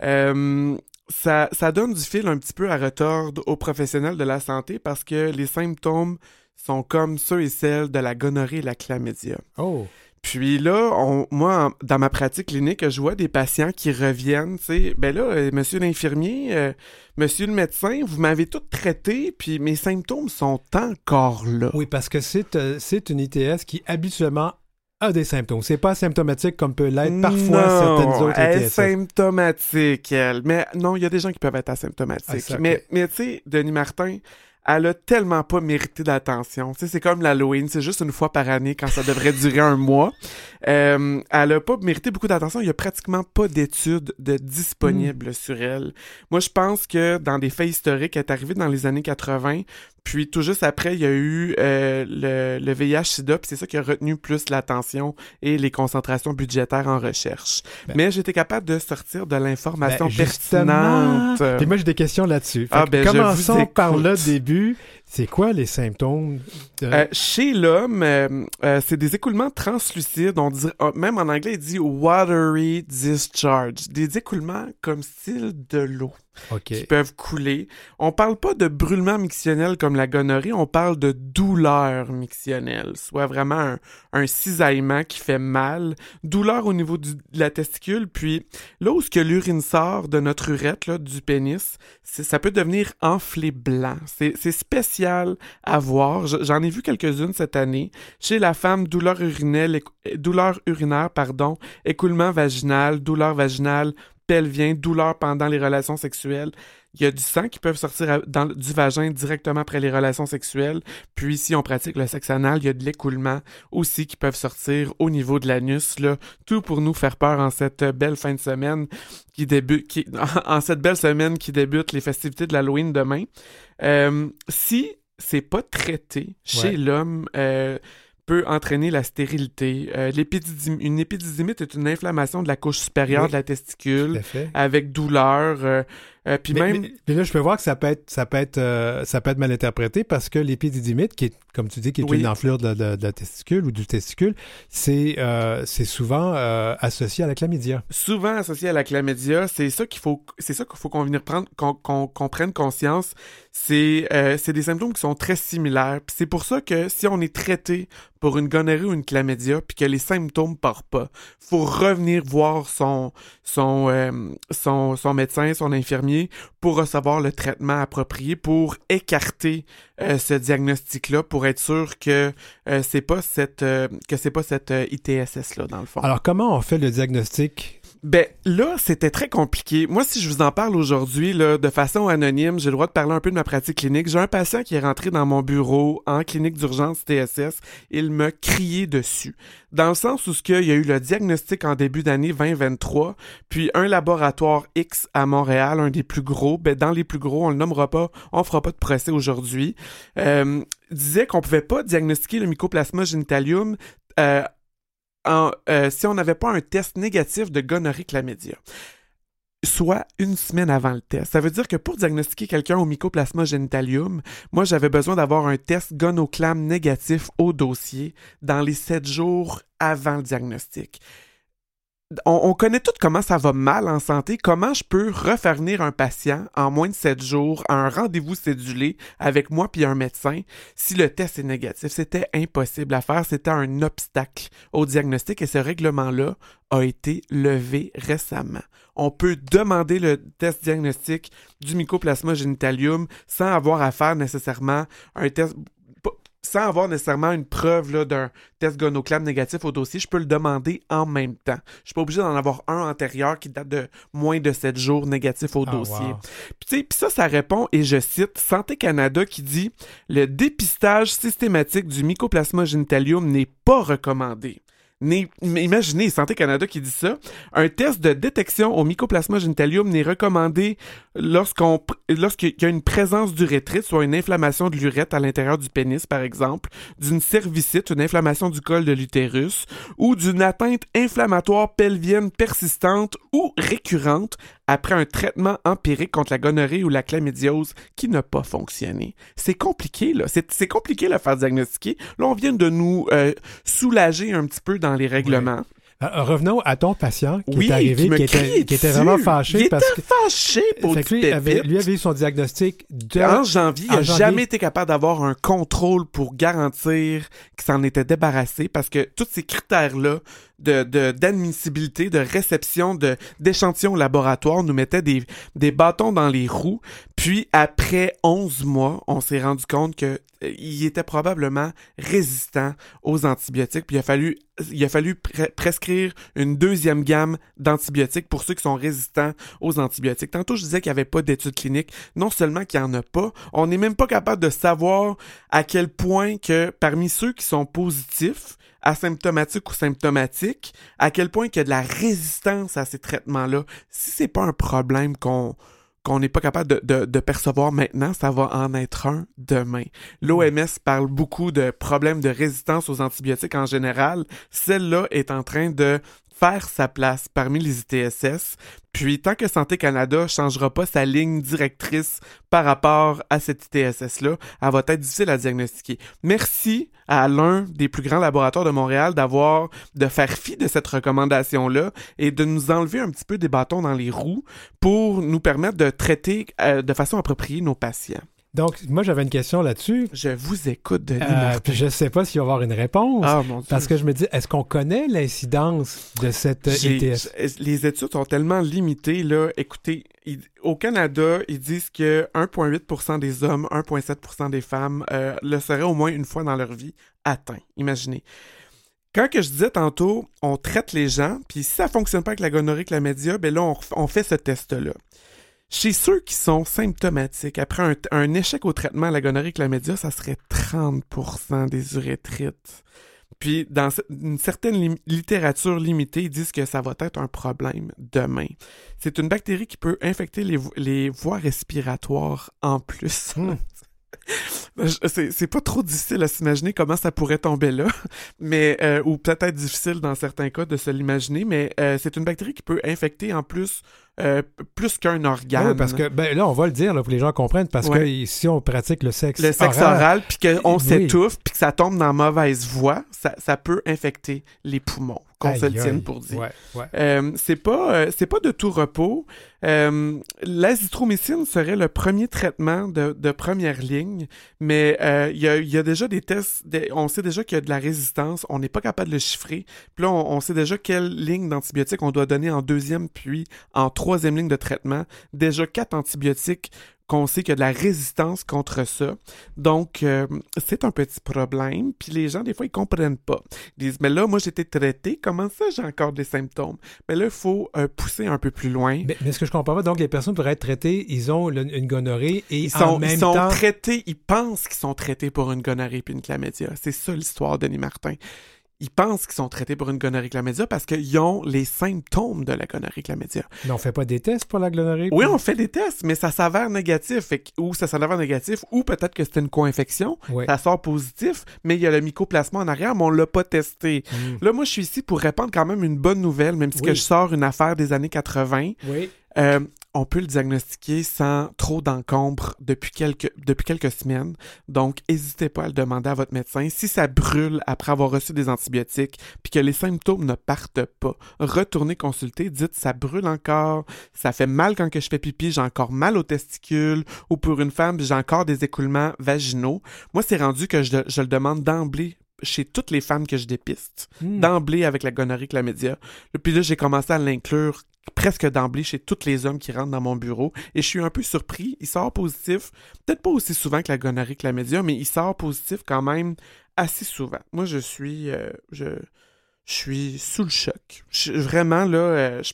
Speaker 8: Euh, ça, ça donne du fil un petit peu à retordre aux professionnels de la santé parce que les symptômes sont comme ceux et celles de la gonorrhée et la chlamydia.
Speaker 1: oh.
Speaker 8: Puis là, on- moi, en- dans ma pratique clinique, je vois des patients qui reviennent, tu sais, ben là, euh, monsieur l'infirmier, euh, monsieur le médecin, vous m'avez tout traité, puis mes symptômes sont encore là.
Speaker 1: Oui, parce que c'est euh, c'est une ITS qui habituellement a des symptômes. C'est pas asymptomatique comme peut l'être parfois
Speaker 8: Non,
Speaker 1: certaines autres
Speaker 8: elle est symptomatique, elle. Mais non, il y a des gens qui peuvent être asymptomatiques.
Speaker 1: Ah, ça.
Speaker 8: Mais, mais tu sais, Denis Martin, elle a tellement pas mérité d'attention. Tu sais, c'est comme l'Halloween, c'est juste une fois par année quand ça devrait durer un mois. Euh, elle a pas mérité beaucoup d'attention. Il y a pratiquement pas d'études de disponibles sur elle. Moi, je pense que dans des faits historiques, elle est arrivée dans les années 80. Puis tout juste après, il y a eu euh, le, le VIH-Sida, puis c'est ça qui a retenu plus l'attention et les concentrations budgétaires en recherche.
Speaker 1: Ben-
Speaker 8: Mais j'étais capable de sortir de l'information
Speaker 1: Ben,
Speaker 8: pertinente.
Speaker 1: Puis moi, j'ai des questions là-dessus.
Speaker 8: Ah, ben,
Speaker 1: commençons par le début. C'est quoi les symptômes? de-
Speaker 8: Euh, chez l'homme, euh, euh, c'est des écoulements translucides. On dit, euh, même en anglais, il dit watery discharge. Des écoulements comme style de l'eau qui peuvent couler. On parle pas de brûlement mictionnel comme la gonorrhée, on parle de douleur mictionnelle, soit vraiment un, un cisaillement qui fait mal, douleur au niveau du- de la testicule, puis là où ce que l'urine sort de notre urètre, là, du pénis, ça peut devenir enflé blanc. C'est c'est à voir. Je- J'en ai vu quelques-unes cette année. Chez la femme, douleur urinelle, écou- douleur urinaire, pardon, écoulement vaginal, douleur vaginale, pelvien, douleur pendant les relations sexuelles. Il y a du sang qui peut sortir à- dans, du vagin directement après les relations sexuelles. Puis si on pratique le sexe anal, il y a de l'écoulement aussi qui peuvent sortir au niveau de l'anus. Là, tout pour nous faire peur en cette belle fin de semaine qui débute, qui, en cette belle semaine qui débute les festivités de l'Halloween demain. Euh, si c'est pas traité chez
Speaker 1: Ouais.
Speaker 8: l'homme, euh, peut entraîner la stérilité. Euh, une épididymite est une inflammation de la couche supérieure
Speaker 1: Oui.
Speaker 8: de la testicule avec douleur. euh, euh, puis
Speaker 1: Mais,
Speaker 8: même...
Speaker 1: mais- mais là, je peux voir que ça peut être, ça peut être, euh, ça peut être mal interprété parce que l'épididymite, qui est, comme tu dis, qui est
Speaker 8: Oui.
Speaker 1: une enflure de, de- de la testicule ou du testicule, c'est, euh, c'est souvent associé à la chlamydia.
Speaker 8: souvent associé à la chlamydia, c'est ça qu'il faut, c'est ça qu'il faut qu'on prendre, qu'on prenne conscience. C'est, euh, des symptômes qui sont très similaires. C'est pour ça que si on est traité pour une gonorrhée ou une chlamydia, puis que les symptômes partent pas, faut revenir voir son, son, euh, son, son médecin, son infirmier, pour recevoir le traitement approprié, pour écarter euh, ce diagnostic-là, pour être sûr que euh, c'est pas cette, euh, que c'est pas cette euh, ITSS là dans le fond.
Speaker 1: Alors, comment on fait le diagnostic?
Speaker 8: Ben là, c'était très compliqué. Moi, si je vous en parle aujourd'hui, là, de façon anonyme, j'ai le droit de parler un peu de ma pratique clinique. J'ai un patient qui est rentré dans mon bureau en clinique d'urgence TSS. Il m'a crié dessus. Dans le sens où ce qu'il y a eu le diagnostic en début d'année 2023, puis un laboratoire X à Montréal, un des plus gros, ben dans les plus gros, on le nommera pas, on fera pas de procès aujourd'hui, euh, disait qu'on pouvait pas diagnostiquer le mycoplasma genitalium euh, euh, si on n'avait pas un test négatif de gonorrhée chlamydia. Soit une semaine avant le test. Ça veut dire que pour diagnostiquer quelqu'un au mycoplasma genitalium, moi j'avais besoin d'avoir un test gonoclam négatif au dossier dans les sept jours avant le diagnostic. On, on connaît tout comment ça va mal en santé, comment je peux refaire venir un patient en moins de sept jours à un rendez-vous cédulé avec moi puis un médecin si le test est négatif. C'était impossible à faire, c'était un obstacle au diagnostic et ce règlement-là a été levé récemment. On peut demander le test diagnostic du mycoplasma genitalium sans avoir à faire nécessairement un test sans avoir nécessairement une preuve d'un test gonoclam négatif au dossier, je peux le demander en même temps. Je suis pas obligé d'en avoir un antérieur qui date de moins de 7 jours négatif au
Speaker 1: Ah,
Speaker 8: dossier.
Speaker 1: wow.
Speaker 8: Puis, ça, ça répond, et je cite, Santé Canada qui dit Le dépistage systématique du mycoplasma genitalium n'est pas recommandé. Imaginez, Santé Canada qui dit ça. Un test de détection au mycoplasma genitalium n'est recommandé lorsqu'on, lorsqu'il y a une présence d'urétrite, soit une inflammation de l'urètre à l'intérieur du pénis, par exemple, d'une cervicite, une inflammation du col de l'utérus, ou d'une atteinte inflammatoire pelvienne persistante ou récurrente après un traitement empirique contre la gonorrhée ou la chlamydiose qui n'a pas fonctionné. C'est compliqué, là. C'est, compliqué de le faire diagnostiquer. Là, on vient de nous euh, soulager un peu dans les règlements.
Speaker 1: Euh, revenons à ton patient qui
Speaker 8: oui,
Speaker 1: est arrivé,
Speaker 8: qui,
Speaker 1: qui, était, qui était vraiment fâché
Speaker 8: Il
Speaker 1: parce
Speaker 8: était
Speaker 1: que.
Speaker 8: fâché pour
Speaker 1: Fait que lui, avait, lui avait eu son diagnostic de.
Speaker 8: En janvier, il n'a jamais été capable d'avoir un contrôle pour garantir qu'il s'en était débarrassé parce que tous ces critères-là de, de- d'admissibilité, de réception, de, d'échantillons au laboratoire nous mettaient des, des bâtons dans les roues. Puis après 11 mois, on s'est rendu compte que euh, il était probablement résistant aux antibiotiques. Puis il a fallu, il a fallu pre- prescrire une deuxième gamme d'antibiotiques pour ceux qui sont résistants aux antibiotiques. Tantôt, je disais qu'il n'y avait pas d'études cliniques. Non seulement qu'il n'y en a pas, on n'est même pas capable de savoir à quel point que parmi ceux qui sont positifs, asymptomatiques ou symptomatiques, à quel point il y a de la résistance à ces traitements-là. Si c'est pas un problème qu'on n'est pas capable de- de percevoir maintenant, ça va en être un demain. L'OMS parle beaucoup de problèmes de résistance aux antibiotiques en général. Celle-là est en train de faire sa place parmi les ITSS. Puis, tant que Santé Canada changera pas sa ligne directrice par rapport à cette ITSS-là, elle va être difficile à diagnostiquer. Merci à l'un des plus grands laboratoires de Montréal d'avoir, de faire fi de cette recommandation-là et de nous enlever un petit peu des bâtons dans les roues pour nous permettre de traiter euh, de façon appropriée nos patients.
Speaker 1: Donc, moi, j'avais une question là-dessus.
Speaker 8: Je vous écoute, Denis
Speaker 1: Euh, puis je ne sais pas s'il va y avoir une réponse.
Speaker 8: Ah, mon Dieu.
Speaker 1: Parce que je me dis, est-ce qu'on connaît l'incidence de cette euh, ITS?
Speaker 8: j'ai- Les études sont tellement limitées, là. Écoutez, au Canada, ils disent que 1,8% des hommes, 1,7% des femmes euh, le seraient au moins une fois dans leur vie atteints. Imaginez. Quand que je disais tantôt, on traite les gens, puis si ça fonctionne pas avec la gonorrhée, la média, ben là, on fait ce test-là. Chez ceux qui sont symptomatiques, après un, un échec au traitement à la gonorrhée, la média, ça serait 30% des urétrites. Puis, dans une certaine littérature limitée, ils disent que ça va être un problème demain. C'est une bactérie qui peut infecter les, vo- les voies respiratoires en plus.
Speaker 1: Hmm.
Speaker 8: C'est pas trop difficile à s'imaginer comment ça pourrait tomber là, mais euh, ou peut-être difficile dans certains cas de se l'imaginer, mais euh, c'est une bactérie qui peut infecter en plus euh, plus qu'un organe.
Speaker 1: Ah Oui, parce que, ben, là, on va le dire là, pour que les gens comprennent, parce
Speaker 8: Ouais.
Speaker 1: que si on pratique le sexe,
Speaker 8: le sexe
Speaker 1: oral,
Speaker 8: puis qu'on s'étouffe, puis que ça tombe dans mauvaise voie, ça, ça peut infecter les poumons, qu'on se le tienne pour dire.
Speaker 1: Ouais, ouais.
Speaker 8: Euh, c'est pas euh, c'est pas de tout repos. Euh, L'azithromycine serait le premier traitement de, de première ligne, mais euh, il y, a, y a déjà des tests, des- on sait déjà qu'il y a de la résistance, on n'est pas capable de le chiffrer. Puis là, on, on sait déjà quelle ligne d'antibiotiques on doit donner en deuxième puis en troisième ligne de traitement. Déjà quatre antibiotiques qu'on sait qu'il y a de la résistance contre ça. Donc, euh, c'est un petit problème. Puis les gens, des fois, ils comprennent pas. Ils disent, mais là, moi, j'ai été traité. Comment ça, j'ai encore des symptômes? Mais là, il faut euh, pousser un peu plus loin.
Speaker 1: Mais, mais ce que je comprends pas, donc les personnes pourraient être traitées, ils ont le- une gonorrhée et
Speaker 8: Ils
Speaker 1: en
Speaker 8: sont,
Speaker 1: même
Speaker 8: ils sont
Speaker 1: temps...
Speaker 8: traités, ils pensent qu'ils sont traités pour une gonorrhée puis une chlamydia. C'est ça l'histoire de Denis Martin. Ils pensent qu'ils sont traités pour une gonorrhée chlamydia parce qu'ils ont les symptômes de la gonorrhée chlamydia.
Speaker 1: Mais on fait pas des tests pour la gonorrhée?
Speaker 8: Oui, on fait des tests, mais ça s'avère négatif, fait que- ou ça s'avère négatif, ou peut-être que c'était une co-infection, ça sort positif, mais il y a le mycoplasma en arrière, mais on l'a pas testé.
Speaker 1: Mm.
Speaker 8: Là, moi, je suis ici pour répandre quand même une bonne nouvelle, même si
Speaker 1: Oui.
Speaker 8: que je sors une affaire des années 80.
Speaker 1: Oui.
Speaker 8: Euh, on peut le diagnostiquer sans trop d'encombre depuis quelques, depuis quelques semaines. Donc, n'hésitez pas à le demander à votre médecin. Si ça brûle après avoir reçu des antibiotiques, puis que les symptômes ne partent pas, retournez consulter. Dites, ça brûle encore, ça fait mal quand que je fais pipi, j'ai encore mal aux testicules, ou pour une femme, j'ai encore des écoulements vaginaux. Moi, c'est rendu que je, je le demande d'emblée chez toutes les femmes que je dépiste
Speaker 1: Mm.
Speaker 8: d'emblée avec la gonorrhée chlamydia. Puis là, j'ai commencé à l'inclure presque d'emblée chez tous les hommes qui rentrent dans mon bureau. Et je suis un peu surpris. Il sort positif, peut-être pas aussi souvent que la gonorrhée que la média, mais il sort positif quand même assez souvent. Moi, je suis, euh, je, suis sous le choc. Vraiment, là, euh, je,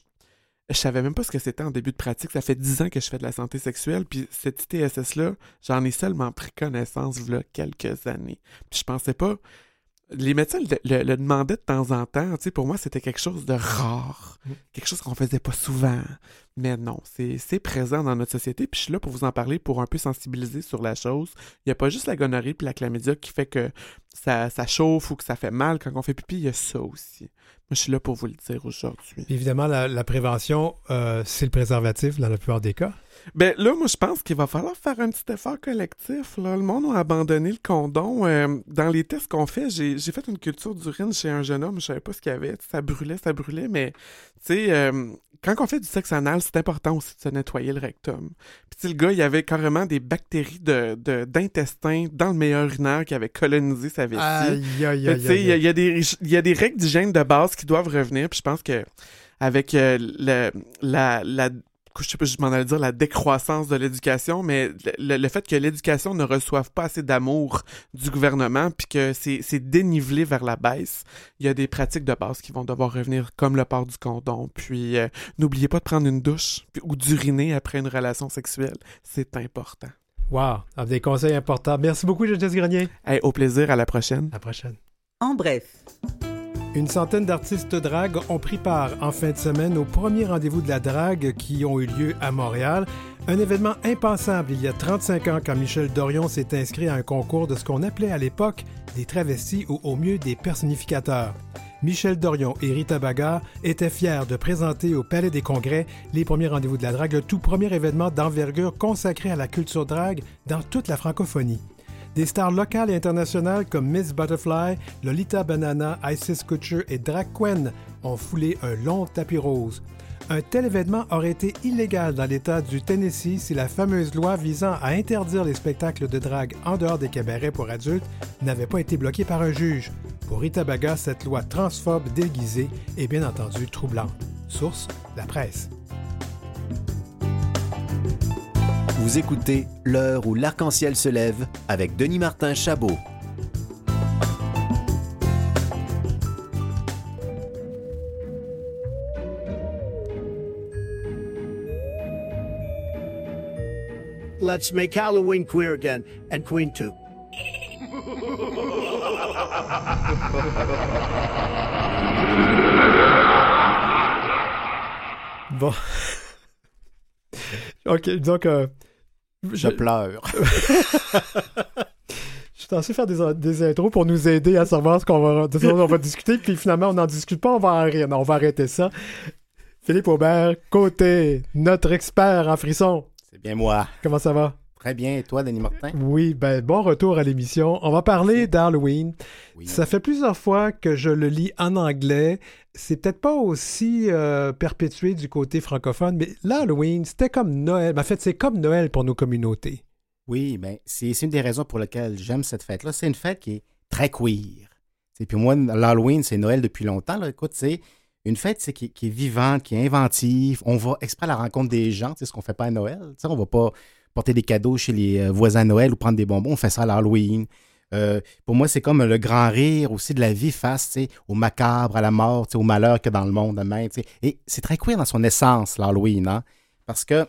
Speaker 8: je savais même pas ce que c'était en début de pratique. Ça fait dix ans que je fais de la santé sexuelle, puis cette ITSS-là, j'en ai seulement pris connaissance, là, quelques années. Puis je pensais pas... Les médecins le, le- le demandaient de temps en temps. Tu sais, pour moi, c'était quelque chose de rare.
Speaker 1: Mm.
Speaker 8: Quelque chose qu'on faisait pas souvent. Mais non, c'est c'est présent dans notre société. Puis je suis là pour vous en parler, pour un peu sensibiliser sur la chose. Il n'y a pas juste la gonorrhée puis la chlamydia qui fait que ça, ça chauffe ou que ça fait mal quand on fait pipi. Il y a ça aussi. Moi, je suis là pour vous le dire aujourd'hui.
Speaker 1: Évidemment, la, la prévention, euh, c'est le préservatif dans la plupart des cas.
Speaker 8: Ben là, moi, je pense qu'il va falloir faire un petit effort collectif. Là. Le monde a abandonné le condom. Euh, dans les tests qu'on fait, j'ai j'ai fait une culture d'urine chez un jeune homme. Je savais pas ce qu'il y avait. Ça brûlait, ça brûlait. Mais, tu sais, euh, quand on fait du sexe anal, c'est important aussi de se nettoyer le rectum. Puis, le gars, il y avait carrément des bactéries de- de- d'intestin dans le meilleur urinaire qui avait colonisé sa vessie.
Speaker 1: Aïe, aïe, aïe,
Speaker 8: tu sais, il y, a- y a des, il y a des règles d'hygiène de base qui doivent revenir. Puis je pense que avec euh, le, la, la, je sais pas, je m'en allais dire la décroissance de l'éducation, mais le, le fait que l'éducation ne reçoive pas assez d'amour du gouvernement, puis que c'est c'est dénivelé vers la baisse, il y a des pratiques de base qui vont devoir revenir, comme le port du condom. Puis euh, n'oubliez pas de prendre une douche puis- ou d'uriner après une relation sexuelle. C'est important.
Speaker 1: Wow, Ah, des conseils importants. Merci beaucoup, Jess Grenier.
Speaker 8: Hey, au plaisir, à la prochaine.
Speaker 1: À la prochaine.
Speaker 2: En bref,
Speaker 1: Une centaine d'artistes drague ont pris part en fin de semaine au premier rendez-vous de la drague qui ont eu lieu à Montréal. Un événement impensable il y a 35 ans quand Michel Dorion s'est inscrit à un concours de ce qu'on appelait à l'époque des travestis ou au mieux des personnificateurs. Michel Dorion et Rita Baga étaient fiers de présenter au Palais des Congrès les premiers rendez-vous de la drague, le tout premier événement d'envergure consacré à la culture drague dans toute la francophonie. Des stars locales et internationales comme Miss Butterfly, Lolita Banana, Isis Kutcher et Drag Quen ont foulé un long tapis rose. Un tel événement aurait été illégal dans l'État du Tennessee si la fameuse loi visant à interdire les spectacles de drague en dehors des cabarets pour adultes n'avait pas été bloquée par un juge. Pour Rita Baga, cette loi transphobe déguisée est bien entendu troublante. Source, la presse.
Speaker 4: Vous écoutez L'heure où l'arc-en-ciel se lève avec Denis Martin Chabot.
Speaker 5: Let's make Halloween queer again, and Queen too.
Speaker 1: Bon. OK, disons que...
Speaker 9: Je pleure.
Speaker 1: Je suis censé faire des, des intros pour nous aider à savoir ce qu'on va, de ce dont on va discuter, puis finalement, on n'en discute pas, on va en rire. Non, on va arrêter ça. Philippe Aubert, côté, notre expert en frisson.
Speaker 9: C'est bien moi.
Speaker 1: Comment ça va?
Speaker 9: Très bien. Et toi, Denis Martin?
Speaker 1: Oui, ben bon retour à l'émission. On va parler d'Halloween.
Speaker 9: Oui.
Speaker 1: Ça fait plusieurs fois que je le lis en anglais. C'est peut-être pas aussi euh, perpétué du côté francophone, mais l'Halloween, c'était comme Noël. En fait, c'est comme Noël pour nos communautés.
Speaker 9: Oui, ben, c'est c'est une des raisons pour lesquelles j'aime cette fête-là. C'est une fête qui est très queer. Et puis moi, l'Halloween, c'est Noël depuis longtemps. Là. Écoute, c'est une fête c'est, qui, qui est vivante, qui est inventive. On va exprès à la rencontre des gens, c'est ce qu'on fait pas à Noël. T'sais, on va pas porter des cadeaux chez les euh, voisins Noël ou prendre des bonbons. On fait ça à l'Halloween. Euh, pour moi, c'est comme le grand rire aussi de la vie face au macabre, à la mort, au malheur a dans le monde même. Et c'est très queer dans son essence, l'Halloween. Hein? Parce que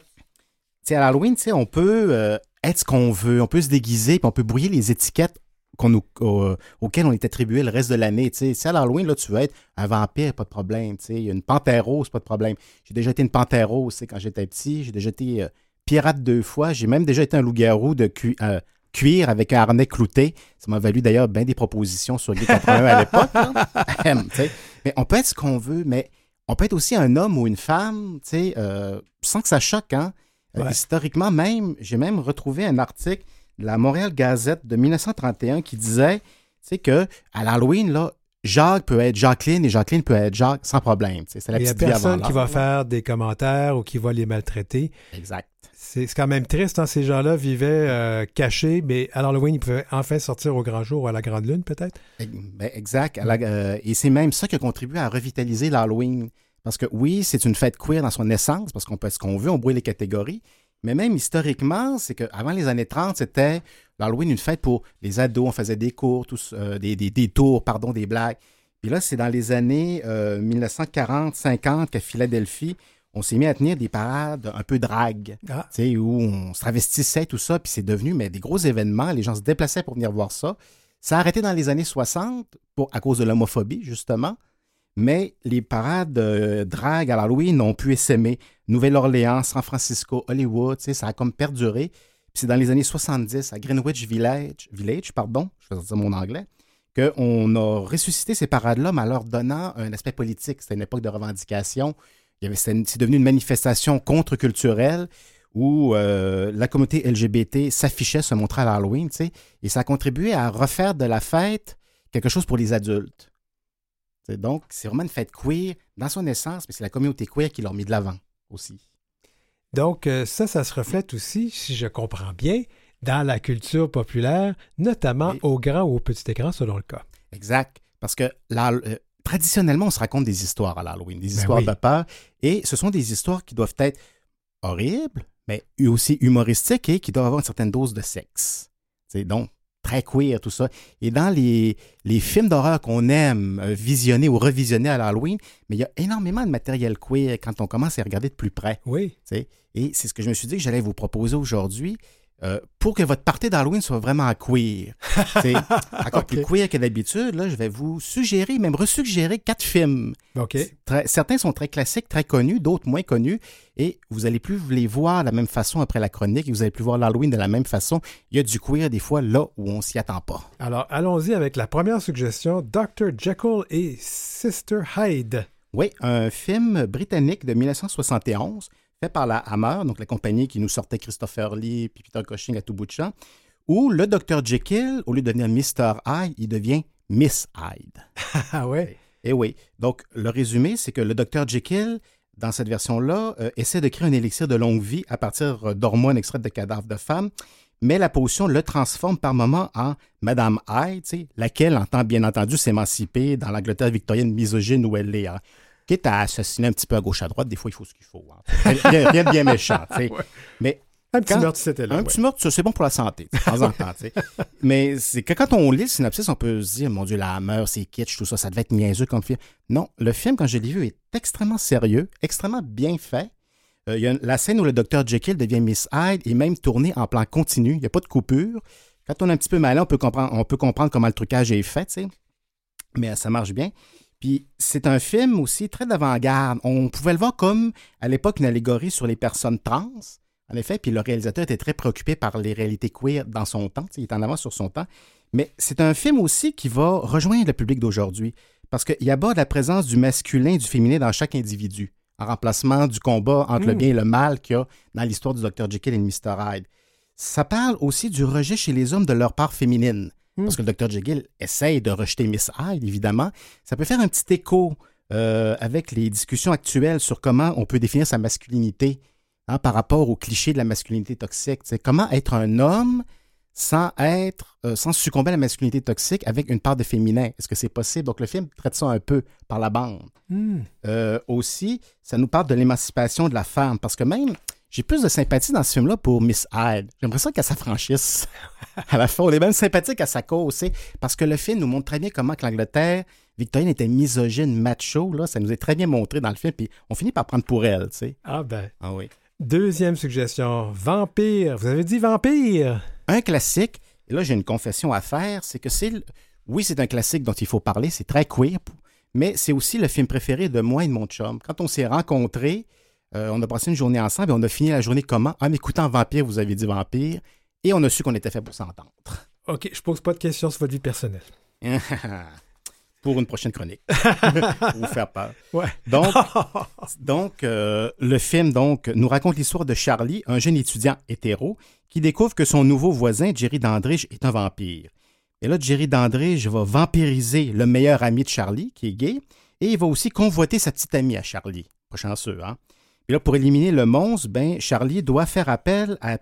Speaker 9: à l'Halloween, on peut euh, être ce qu'on veut, on peut se déguiser, puis on peut brouiller les étiquettes auxquelles on est attribué le reste de l'année. Si à l'Halloween, là, tu veux être un vampire, pas de problème. Une panthère rose, pas de problème. J'ai déjà été une panthère rose t'sais, quand j'étais petit. J'ai déjà été pirate deux fois. J'ai même déjà été un loup-garou de cu- euh, cuir avec un harnais clouté. Ça m'a valu d'ailleurs bien des propositions sur Gay 81 à l'époque. mais on peut être ce qu'on veut, mais on peut être aussi un homme ou une femme, euh, sans que ça choque. Hein? Euh,
Speaker 1: Ouais.
Speaker 9: historiquement même, j'ai même retrouvé un article de la Montréal Gazette de 1931 qui disait, que à l'Halloween, là, Jacques peut être Jacqueline et Jacqueline peut être Jacques sans problème. C'est la
Speaker 1: Il n'y a personne qui va faire des commentaires ou qui va les maltraiter.
Speaker 9: Exact.
Speaker 1: C'est quand même triste, hein, ces gens-là vivaient euh, cachés, mais à l'Halloween, ils pouvaient enfin sortir au grand jour ou à la grande lune, peut-être?
Speaker 9: Ben, exact. La- euh, et c'est même ça qui a contribué à revitaliser l'Halloween. Parce que oui, c'est une fête queer dans son essence, parce qu'on peut ce qu'on veut, on brouille les catégories. Mais même historiquement, c'est qu'avant les années 30, c'était l'Halloween une fête pour les ados. On faisait des cours, tous, euh, des, des, des tours, pardon, des blagues. Puis là, c'est dans les années 1940-50 qu'à Philadelphie, on s'est mis à tenir des parades un peu drague,
Speaker 1: Ah.
Speaker 9: où on se travestissait, tout ça, puis c'est devenu mais, des gros événements. Les gens se déplaçaient pour venir voir ça. Ça a arrêté dans les années 60 pour, à cause de l'homophobie, justement. Mais les parades euh, drague à l'Halloween ont pu essaimer. Nouvelle-Orléans, San Francisco, Hollywood, ça a comme perduré. Puis c'est dans les années 70, à Greenwich Village, Village pardon, je vais dire mon anglais, qu'on a ressuscité ces parades-là, mais en leur donnant un aspect politique. C'était une époque de revendication. C'est devenu une manifestation contre-culturelle où euh, la communauté LGBT s'affichait, se montrait à l'Halloween, tu sais, et ça a contribué à refaire de la fête quelque chose pour les adultes. Donc, c'est vraiment une fête queer dans son essence, mais c'est la communauté queer qui l'a mis de l'avant aussi.
Speaker 1: Donc, euh, ça, ça se reflète aussi, si je comprends bien, dans la culture populaire, notamment au grand ou au petit écran, selon le cas.
Speaker 9: Exact. Parce que là, euh, traditionnellement, on se raconte des histoires à l'Halloween, des
Speaker 1: Ben
Speaker 9: histoires
Speaker 1: oui.
Speaker 9: de peur. Et ce sont des histoires qui doivent être horribles, mais aussi humoristiques et qui doivent avoir une certaine dose de sexe. C'est donc très queer, tout ça. Et dans les, les films d'horreur qu'on aime euh, visionner ou revisionner à l'Halloween, mais il y a énormément de matériel queer quand on commence à regarder de plus près.
Speaker 1: Oui.
Speaker 9: Et c'est ce que je me suis dit que j'allais vous proposer aujourd'hui euh, pour que votre party d'Halloween soit vraiment queer. Sais, encore plus queer que d'habitude, là, je vais vous suggérer, même resuggérer quatre films.
Speaker 1: OK.
Speaker 9: Très- certains sont très classiques, très connus, d'autres moins connus, et vous allez plus les voir de la même façon après la chronique, et vous allez plus voir l'Halloween de la même façon. Il y a du queer des fois là où on s'y attend pas.
Speaker 1: Alors, allons-y avec la première suggestion, Dr. Jekyll et Sister Hyde.
Speaker 9: Oui, un film britannique de 1971, fait par la Hammer, donc la compagnie qui nous sortait Christopher Lee puis Peter Cushing à tout bout de champ, où le Dr. Jekyll, au lieu de devenir Mr. Hyde, il devient Miss Hyde.
Speaker 1: Ah ouais?
Speaker 9: Eh oui. Donc, le résumé, c'est que le Dr. Jekyll, dans cette version-là, euh, essaie de créer un élixir de longue vie à partir euh, d'hormones extraites de cadavres de femmes, mais la potion le transforme par moments en Madame Hyde, laquelle entend bien entendu s'émanciper dans l'Angleterre victorienne misogyne où elle est. hein. Quitte à assassiner un petit peu à gauche à droite, des fois il faut ce qu'il faut. hein. Rien, rien de bien méchant, tu.
Speaker 1: Ouais.
Speaker 9: Mais
Speaker 1: Un petit
Speaker 9: Quand-
Speaker 1: meurtre, c'était là.
Speaker 9: un
Speaker 1: ouais.
Speaker 9: petit meurtre, c'est bon pour la santé, de temps en temps. tu. Mais c'est que quand on lit le synopsis, on peut se dire, mon Dieu, la meurt, c'est kitsch, tout ça, ça devait être niaiseux comme film. Non, le film, quand je l'ai vu, est extrêmement sérieux, extrêmement bien fait. Euh, il y a une- la scène où le docteur Jekyll devient Miss Hyde est même tournée en plan continu. Il n'y a pas de coupure. Quand on est un petit peu malin, on peut comprendre, on peut comprendre comment le trucage est fait, tu. Mais euh, ça marche bien. Puis c'est un film aussi très d'avant-garde. On pouvait le voir comme, à l'époque, une allégorie sur les personnes trans. En effet, puis le réalisateur était très préoccupé par les réalités queer dans son temps. Il est en avance sur son temps. Mais c'est un film aussi qui va rejoindre le public d'aujourd'hui. Parce qu'il aborde la présence du masculin et du féminin dans chaque individu, en remplacement du combat entre le
Speaker 1: Mm.
Speaker 9: bien et le mal qu'il y a dans l'histoire du Dr. Jekyll et de Mr. Hyde. Ça parle aussi du rejet chez les hommes de leur part féminine. Parce que le Dr. Jekyll essaye de rejeter Miss Hyde, évidemment. Ça peut faire un petit écho euh, avec les discussions actuelles sur comment on peut définir sa masculinité hein, par rapport au cliché de la masculinité toxique. Comment être un homme sans être, euh, sans succomber à la masculinité toxique avec une part de féminin? Est-ce que c'est possible? Donc le film traite ça un peu par la bande.
Speaker 1: Hmm.
Speaker 9: Euh, aussi, ça nous parle de l'émancipation de la femme, parce que même, j'ai plus de sympathie dans ce film-là pour Miss Hyde. J'aimerais ça qu'elle s'affranchisse. à la fin, on est même sympathique à sa cause, parce que le film nous montre très bien comment que l'Angleterre victorienne était misogyne, macho, là, ça nous est très bien montré dans le film, puis on finit par prendre pour elle, tu sais.
Speaker 1: Ah ben.
Speaker 9: Ah oui.
Speaker 1: Deuxième suggestion, Vampire. Vous avez dit Vampire?
Speaker 9: Un classique, et là j'ai une confession à faire, c'est que c'est, oui c'est un classique dont il faut parler, c'est très queer, mais c'est aussi le film préféré de moi et de mon chum. Quand on s'est rencontrés, euh, on a passé une journée ensemble et on a fini la journée comment? En écoutant Vampire, vous avez dit Vampire, et on a su qu'on était fait pour s'entendre.
Speaker 1: OK, je pose pas de questions sur votre vie personnelle.
Speaker 9: pour une prochaine chronique. pour vous faire peur.
Speaker 1: Ouais.
Speaker 9: Donc, donc euh, le film donc, nous raconte l'histoire de Charlie, un jeune étudiant hétéro, qui découvre que son nouveau voisin, Jerry Dandridge, est un vampire. Et là, Jerry Dandridge va vampiriser le meilleur ami de Charlie, qui est gay, et il va aussi convoiter sa petite amie à Charlie. Pas chanceux, hein? Et là, pour éliminer le monstre, ben, Charlie doit faire appel à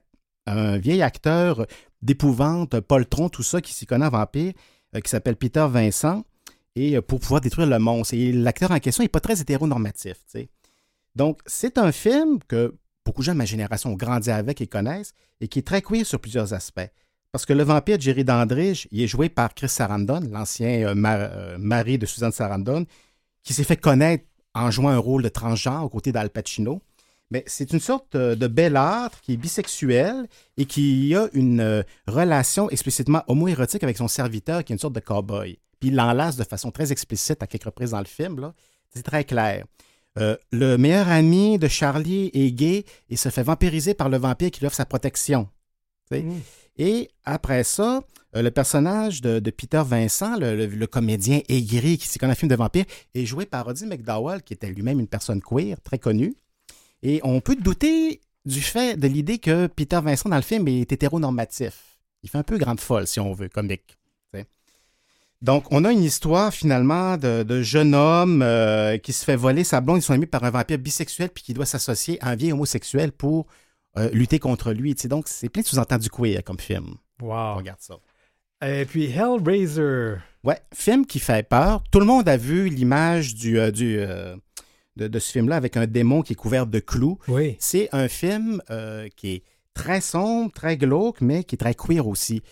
Speaker 9: un vieil acteur d'épouvante, poltron, tout ça, qui s'y connaît en vampire, euh, qui s'appelle Peter Vincent. et euh, pour pouvoir détruire le monstre. Et l'acteur en question n'est pas très hétéronormatif. tu sais. Donc, c'est un film que beaucoup de gens de ma génération ont grandi avec et connaissent, et qui est très queer sur plusieurs aspects. Parce que le vampire Jerry Dandridge, il est joué par Chris Sarandon, l'ancien euh, ma- mari de Susan Sarandon, qui s'est fait connaître en jouant un rôle de transgenre aux côtés d'Al Pacino. Mais c'est une sorte euh, de bellâtre qui est bisexuel et qui a une euh, relation explicitement homoérotique avec son serviteur qui est une sorte de cowboy. Puis il l'enlace de façon très explicite à quelques reprises dans le film. C'est très clair. Euh, le meilleur ami de Charlie est gay et se fait vampiriser par le vampire qui lui offre sa protection. Tu sais?
Speaker 1: Mm.
Speaker 9: Et après ça, euh, le personnage de, Peter Vincent, le, comédien aigri qui s'est connu un film de vampire, est joué par Roddy McDowell, qui était lui-même une personne queer, très connue. Et on peut douter du fait de l'idée que Peter Vincent dans le film est hétéronormatif. Il fait un peu grande folle, si on veut, comique. Donc, on a une histoire finalement de, jeune homme euh, qui se fait voler sa blonde et son ami par un vampire bisexuel puis qui doit s'associer à un vieil homosexuel pour euh, lutter contre lui. Donc, c'est plein de sous-entendus queer comme film.
Speaker 1: Wow.
Speaker 9: Regarde ça.
Speaker 1: Et puis Hellraiser.
Speaker 9: Ouais, film qui fait peur. Tout le monde a vu l'image du, euh, du, euh, de, de ce film-là avec un démon qui est couvert de clous.
Speaker 1: Oui.
Speaker 9: C'est un film qui est très sombre, très glauque, mais qui est très queer aussi.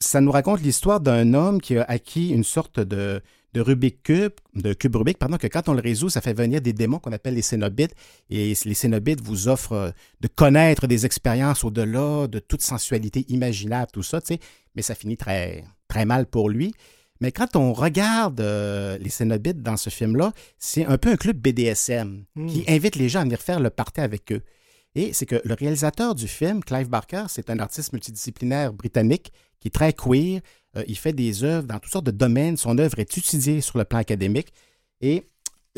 Speaker 9: Ça nous raconte l'histoire d'un homme qui a acquis une sorte de, de Rubik Cube, de cube Rubik, pardon, que quand on le résout, ça fait venir des démons qu'on appelle les Cénobites. Et les Cénobites vous offrent euh, de connaître des expériences au-delà de toute sensualité imaginable, tout ça, tu sais. Mais ça finit très, très mal pour lui. Mais quand on regarde euh, les Cénobites dans ce film-là, c'est un peu un club BDSM qui invite les gens à venir faire le party avec eux. Et c'est que le réalisateur du film, Clive Barker, c'est un artiste multidisciplinaire britannique qui est très queer. Euh, il fait des œuvres dans toutes sortes de domaines. Son œuvre est étudiée sur le plan académique. Et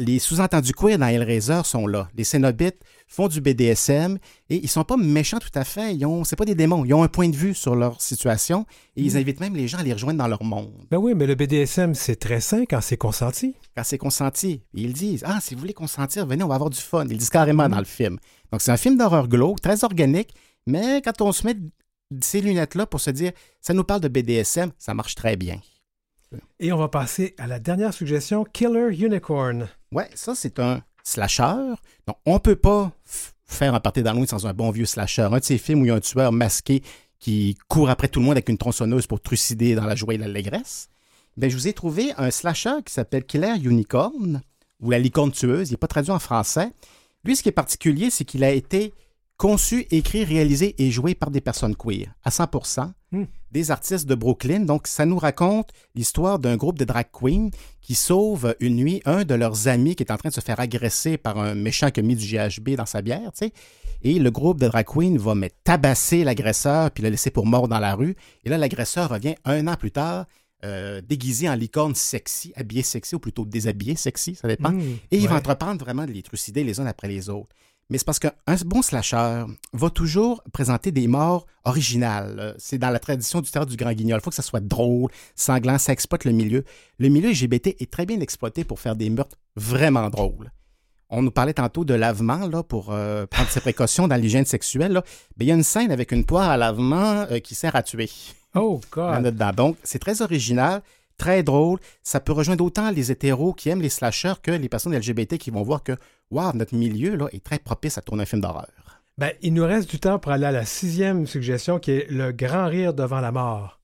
Speaker 9: les sous-entendus queer dans Hellraiser sont là. Les Cénobites font du BDSM et ils sont pas méchants tout à fait. Ils ont, c'est pas des démons. Ils ont un point de vue sur leur situation et ils invitent même les gens à les rejoindre dans leur monde.
Speaker 1: Ben oui, mais le BDSM, c'est très sain quand c'est consenti.
Speaker 9: Quand c'est consenti, ils disent Ah, si vous voulez consentir, venez, on va avoir du fun. Ils disent carrément dans le film. Donc, c'est un film d'horreur glauque, très organique, mais quand on se met ces lunettes-là pour se dire Ça nous parle de BDSM, ça marche très bien.
Speaker 1: Et on va passer à la dernière suggestion, Killer Unicorn.
Speaker 9: Ouais, ça, c'est un slasher. Donc, on peut pas faire un party d'Halloween sans un bon vieux slasher. Un de ces films où il y a un tueur masqué qui court après tout le monde avec une tronçonneuse pour trucider dans la joie et l'allégresse. Ben, je vous ai trouvé un slasher qui s'appelle Killer Unicorn, ou la licorne tueuse. Il n'est pas traduit en français. Lui, ce qui est particulier, c'est qu'il a été conçu, écrit, réalisé et joué par des personnes queer, à 100%
Speaker 1: Hmm.
Speaker 9: des artistes de Brooklyn. Donc, ça nous raconte l'histoire d'un groupe de drag queens qui sauve une nuit un de leurs amis qui est en train de se faire agresser par un méchant qui a mis du GHB dans sa bière, tu sais. Et le groupe de drag queens va mais, tabasser l'agresseur puis le laisser pour mort dans la rue. Et là, l'agresseur revient un an plus tard, euh, déguisé en licorne sexy, habillé sexy, ou plutôt déshabillé sexy, ça dépend.
Speaker 1: Mm,
Speaker 9: Et il va
Speaker 1: ouais.
Speaker 9: entreprendre vraiment de les trucider les uns après les autres. Mais c'est parce qu'un bon slasher va toujours présenter des morts originales. Euh, C'est dans la tradition du théâtre du Grand Guignol. Il faut que ça soit drôle, sanglant, ça exploite le milieu. Le milieu LGBT est très bien exploité pour faire des meurtres vraiment drôles. On nous parlait tantôt de lavement là, pour euh, prendre ses précautions dans l'hygiène sexuelle. là. Ben, il y a une scène avec une poire à lavement euh, qui sert à tuer.
Speaker 1: Oh, God.
Speaker 9: dedans. Donc, c'est très original, très drôle. Ça peut rejoindre autant les hétéros qui aiment les slashers que les personnes LGBT qui vont voir que, waouh, notre milieu là, est très propice à tourner un film d'horreur.
Speaker 1: Ben, il nous reste du temps pour aller à la sixième suggestion qui est le grand rire devant la mort.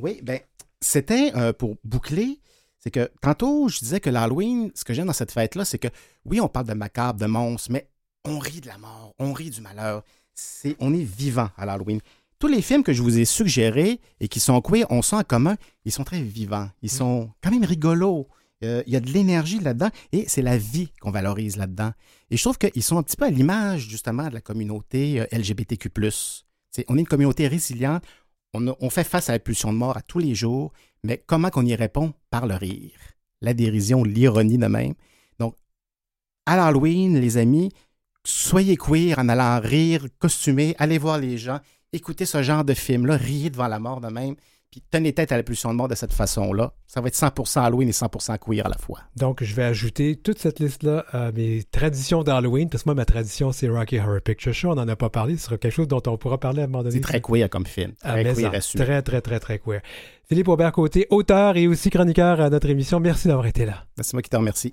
Speaker 9: Oui, ben, c'était euh, pour boucler. C'est que tantôt, je disais que l'Halloween, ce que j'aime dans cette fête-là, c'est que oui, on parle de macabre, de monstres, mais on rit de la mort, on rit du malheur. C'est, on est vivant à l'Halloween. Tous les films que je vous ai suggérés et qui sont queer, on sent en commun, ils sont très vivants. Ils sont quand même rigolos. Euh, il y a de l'énergie là-dedans et c'est la vie qu'on valorise là-dedans. Et je trouve qu'ils sont un petit peu à l'image justement de la communauté euh, LGBTQ+. On est une communauté résiliente. On, a- on fait face à la pulsion de mort à tous les jours, mais comment qu'on y répond? Par le rire. La dérision, l'ironie de même. Donc, à l'Halloween, les amis, soyez queer en allant rire, costumer, allez voir les gens, écoutez ce genre de film-là, riez devant la mort de même, puis tenez tête à la pulsion de mort de cette façon-là. Ça va être 100% Halloween et 100% queer à la fois.
Speaker 1: Donc, je vais ajouter toute cette liste-là à mes traditions d'Halloween, parce que moi, ma tradition, c'est Rocky Horror Picture Show. On n'en a pas parlé. Ce sera quelque chose dont on pourra parler à un moment donné.
Speaker 9: C'est très queer comme film.
Speaker 1: Ah,
Speaker 9: Très queer assumé.
Speaker 1: Très, très, très, très queer. Philippe Aubert-Côté, auteur et aussi chroniqueur à notre émission. Merci d'avoir été là.
Speaker 9: C'est moi qui te remercie.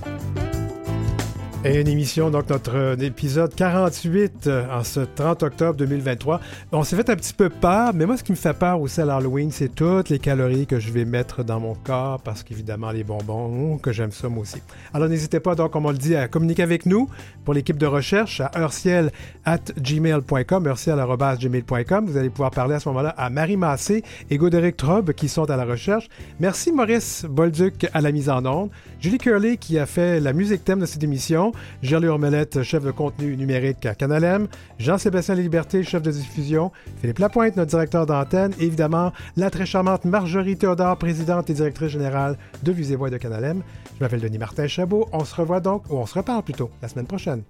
Speaker 1: Et une émission, donc notre euh, épisode 48 euh, en ce 30 octobre 2023. On s'est fait un petit peu peur, mais moi, ce qui me fait peur aussi à l'Halloween, c'est toutes les calories que je vais mettre dans mon corps, parce qu'évidemment, les bonbons, que j'aime ça moi aussi. Alors, n'hésitez pas, donc, comme on le dit, à communiquer avec nous pour l'équipe de recherche à heurciel at gmail.com. Vous allez pouvoir parler à ce moment-là à Marie Massé et Godéric Trobe qui sont à la recherche. Merci Maurice Bolduc à la mise en onde. Julie Curley qui a fait la musique thème de cette émission. Gerly Ormelette, chef de contenu numérique à Canalem. Jean-Sébastien Liberté, chef de diffusion. Philippe Lapointe, notre directeur d'antenne. Et évidemment, la très charmante Marjorie Théodore, présidente et directrice générale de Visez Voix de Canalem. Je m'appelle Denis Martin Chabot. On se revoit donc, ou on se reparle plutôt, la semaine prochaine.